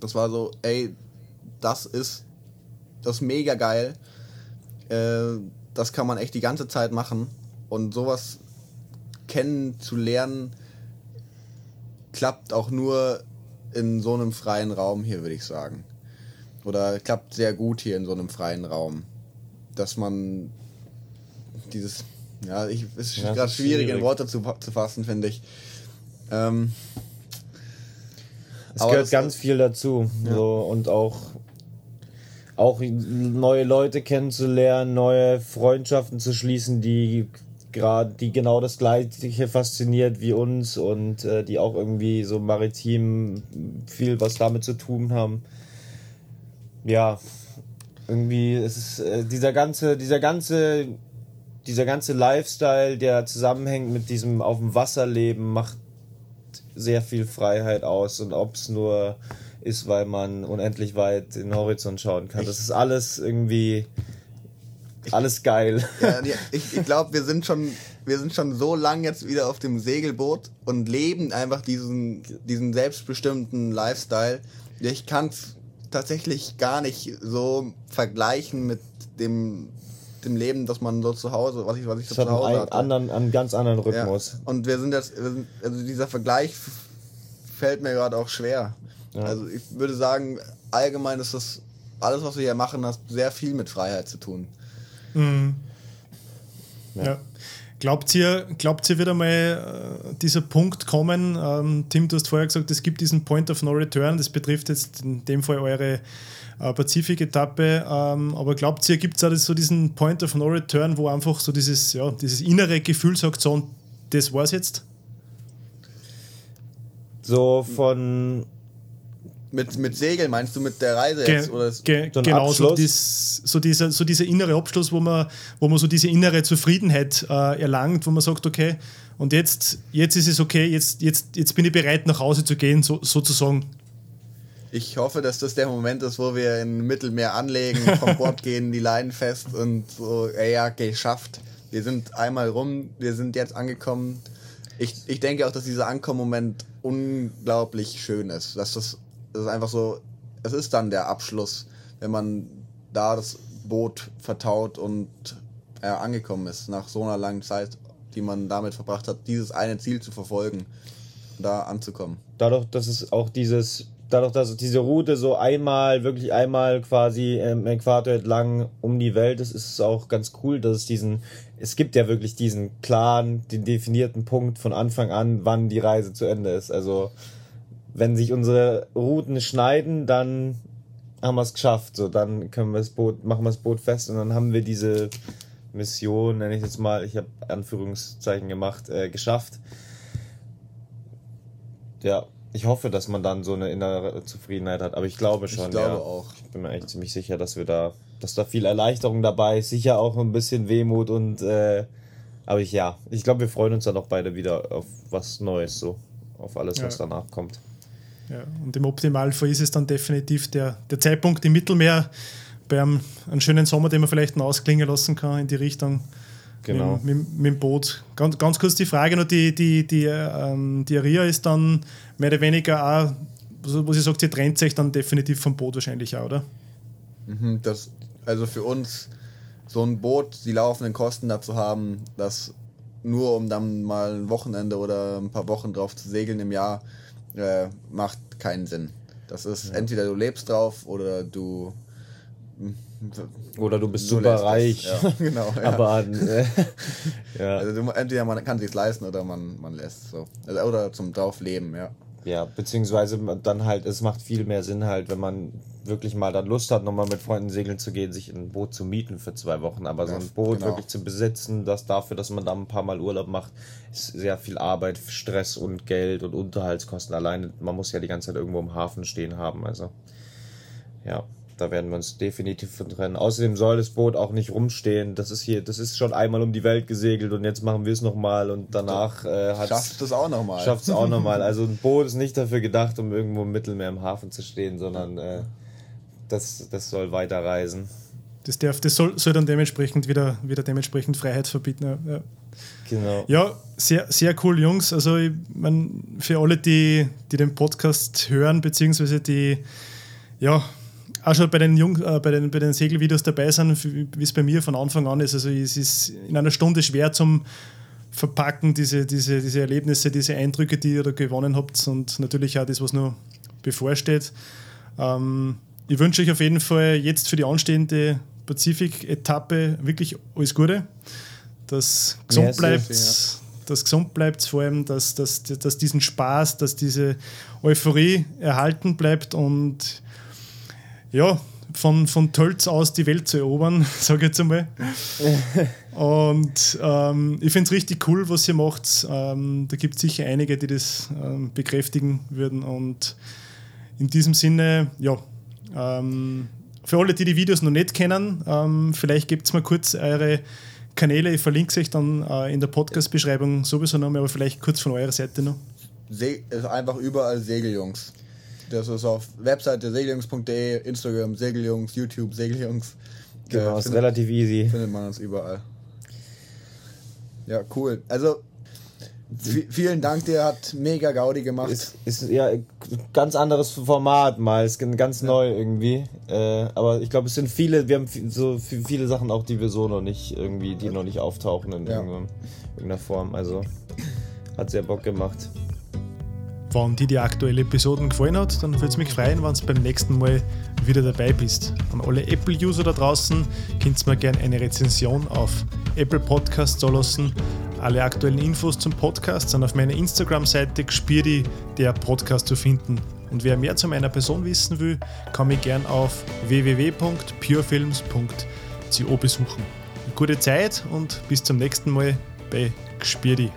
Das war so, ey, das ist das ist mega geil. Äh, das kann man echt die ganze Zeit machen. Und sowas kennenzulernen, klappt auch nur in so einem freien Raum hier, würde ich sagen. Oder klappt sehr gut hier in so einem freien Raum. Dass man dieses, ja, ich, es ist ja, gerade schwierig, schwierig, in Worte zu, zu fassen, finde ich. Ähm, es gehört ganz viel dazu. Ja. So, und auch, auch neue Leute kennenzulernen, neue Freundschaften zu schließen, die gerade, die genau das gleiche fasziniert wie uns und äh, die auch irgendwie so maritim viel was damit zu tun haben. Ja, irgendwie ist es äh, dieser ganze, dieser ganze, dieser ganze Lifestyle, der zusammenhängt mit diesem auf dem Wasser leben, macht sehr viel Freiheit aus und ob es nur ist, weil man unendlich weit in den Horizont schauen kann. das ist alles irgendwie alles geil. Ja, ich, ich glaube, wir sind schon, wir sind schon so lang jetzt wieder auf dem Segelboot und leben einfach diesen, diesen selbstbestimmten Lifestyle. Ich kann es tatsächlich gar nicht so vergleichen mit dem, dem Leben, das man so zu Hause, was ich, was ich so zu Hause einen hatte. anderen, einen ganz anderen Rhythmus. Ja. Und wir sind jetzt, also dieser Vergleich fällt mir gerade auch schwer. Ja. Also ich würde sagen, allgemein ist das alles, was wir hier machen, hat sehr viel mit Freiheit zu tun. Mhm. Ja. ja. Glaubt ihr, glaubt ihr, wird einmal äh, dieser Punkt kommen? Ähm, Tim, du hast vorher gesagt, es gibt diesen Point of No Return, das betrifft jetzt in dem Fall eure äh, Pazifik-Etappe. Ähm, aber glaubt ihr, gibt es auch so diesen Point of No Return, wo einfach so dieses, ja, dieses innere Gefühl sagt, so, das war's jetzt? So von mit, mit Segel meinst du mit der Reise jetzt? Ge, oder ge, so genau, so, dies, so, dieser, so dieser innere Abschluss, wo man, wo man so diese innere Zufriedenheit äh, erlangt, wo man sagt, okay, und jetzt, jetzt ist es okay, jetzt, jetzt, jetzt bin ich bereit, nach Hause zu gehen, so, sozusagen. Ich hoffe, dass das der Moment ist, wo wir in Mittelmeer anlegen, vom <laughs> Bord gehen, die Leinen fest und so, ey, ja, geschafft. Wir sind einmal rum, wir sind jetzt angekommen. Ich, ich denke auch, dass dieser Ankommen-Moment unglaublich schön ist. Dass das es ist einfach so, es ist dann der Abschluss, wenn man da das Boot vertaut und äh, angekommen ist, nach so einer langen Zeit, die man damit verbracht hat, dieses eine Ziel zu verfolgen, da anzukommen. Dadurch, dass es auch dieses, dadurch, dass diese Route so einmal, wirklich einmal quasi im Äquator entlang um die Welt ist, ist es auch ganz cool, dass es diesen, es gibt ja wirklich diesen klaren, den definierten Punkt von Anfang an, wann die Reise zu Ende ist. Also wenn sich unsere Routen schneiden, dann haben wir es geschafft. So, dann können wir das Boot, machen wir das Boot fest und dann haben wir diese Mission, nenne ich jetzt mal, ich habe Anführungszeichen gemacht, äh, geschafft. Ja, ich hoffe, dass man dann so eine innere Zufriedenheit hat, aber ich glaube schon. Ich glaube ja. auch. Ich bin mir eigentlich ziemlich sicher, dass wir da, dass da viel Erleichterung dabei ist, sicher auch ein bisschen Wehmut und äh, aber ich ja, ich glaube, wir freuen uns dann auch beide wieder auf was Neues, so auf alles, was ja. danach kommt. Ja, und im Optimalfall ist es dann definitiv der, der Zeitpunkt im Mittelmeer bei einem, einem schönen Sommer, den man vielleicht noch ausklingen lassen kann in die Richtung. Genau. Mit, mit, mit dem Boot. Ganz, ganz kurz die Frage noch: die, die, die, ähm, die Aria ist dann mehr oder weniger auch, wo sie sagt, sie trennt sich dann definitiv vom Boot wahrscheinlich auch, oder? Mhm, das, also für uns so ein Boot, die laufenden Kosten dazu haben, das nur um dann mal ein Wochenende oder ein paar Wochen drauf zu segeln im Jahr, äh, macht keinen Sinn. Das ist ja. entweder du lebst drauf oder du oder du bist du super reich. Ja, <laughs> genau. Ja. Aber äh, <laughs> ja. Also du, entweder man kann sich leisten oder man, man lässt so. Also, oder zum draufleben, ja. Ja, beziehungsweise dann halt, es macht viel mehr Sinn halt, wenn man wirklich mal dann Lust hat, nochmal mit Freunden segeln zu gehen, sich ein Boot zu mieten für zwei Wochen. Aber ja, so ein Boot genau. wirklich zu besitzen, das dafür, dass man da ein paar Mal Urlaub macht, ist sehr viel Arbeit, Stress und Geld und Unterhaltskosten alleine. Man muss ja die ganze Zeit irgendwo im Hafen stehen haben. Also ja da werden wir uns definitiv von trennen. Außerdem soll das Boot auch nicht rumstehen. Das ist hier, das ist schon einmal um die Welt gesegelt und jetzt machen wir es nochmal und danach äh, schafft es auch nochmal. Schafft es auch nochmal. Also ein Boot ist nicht dafür gedacht, um irgendwo im Mittelmeer im Hafen zu stehen, sondern äh, das, das soll weiterreisen. Das, darf, das soll, soll dann dementsprechend wieder, wieder dementsprechend Freiheit verbieten. Ja. Genau. Ja, sehr, sehr cool, Jungs. Also ich mein, für alle, die, die den Podcast hören, beziehungsweise die ja, auch schon bei den, Jung, äh, bei den, bei den Segelvideos dabei sind, wie es bei mir von Anfang an ist. Also es ist in einer Stunde schwer zum verpacken, diese, diese, diese Erlebnisse, diese Eindrücke, die ihr da gewonnen habt und natürlich auch das, was noch bevorsteht. Ähm, ich wünsche euch auf jeden Fall jetzt für die anstehende Pazifik-Etappe wirklich alles Gute, dass gesund yes, bleibt, yes, ja. dass gesund bleibt, vor allem, dass, dass, dass diesen Spaß, dass diese Euphorie erhalten bleibt und ja, von, von Tölz aus die Welt zu erobern, <laughs> sage ich jetzt einmal. Und ähm, ich finde es richtig cool, was ihr macht. Ähm, da gibt es sicher einige, die das ähm, bekräftigen würden. Und in diesem Sinne, ja, ähm, für alle, die die Videos noch nicht kennen, ähm, vielleicht gebt es mal kurz eure Kanäle. Ich verlinke es euch dann äh, in der Podcast-Beschreibung sowieso nochmal, aber vielleicht kurz von eurer Seite noch. Se ist einfach überall Segeljungs. Das ist auf Webseite segeljungs.de, Instagram Segeljungs, YouTube Segeljungs. Genau, äh, ist relativ easy. Findet man uns überall. Ja, cool. Also, vielen Dank, der hat mega Gaudi gemacht. Ist, ist ja ganz anderes Format mal, ist ganz ja. neu irgendwie. Äh, aber ich glaube, es sind viele, wir haben so viele Sachen auch, die wir so noch nicht irgendwie, die noch nicht auftauchen in ja. irgendeiner Form. Also hat sehr Bock gemacht. Wenn dir die aktuelle Episode gefallen hat, dann würde es mich freuen, wenn du beim nächsten Mal wieder dabei bist. An alle Apple-User da draußen könnt ihr mir gerne eine Rezension auf Apple Podcasts da lassen. Alle aktuellen Infos zum Podcast sind auf meiner Instagram-Seite gespiri der Podcast zu finden. Und wer mehr zu meiner Person wissen will, kann mich gerne auf www.purefilms.co besuchen. Gute Zeit und bis zum nächsten Mal bei Gspiri.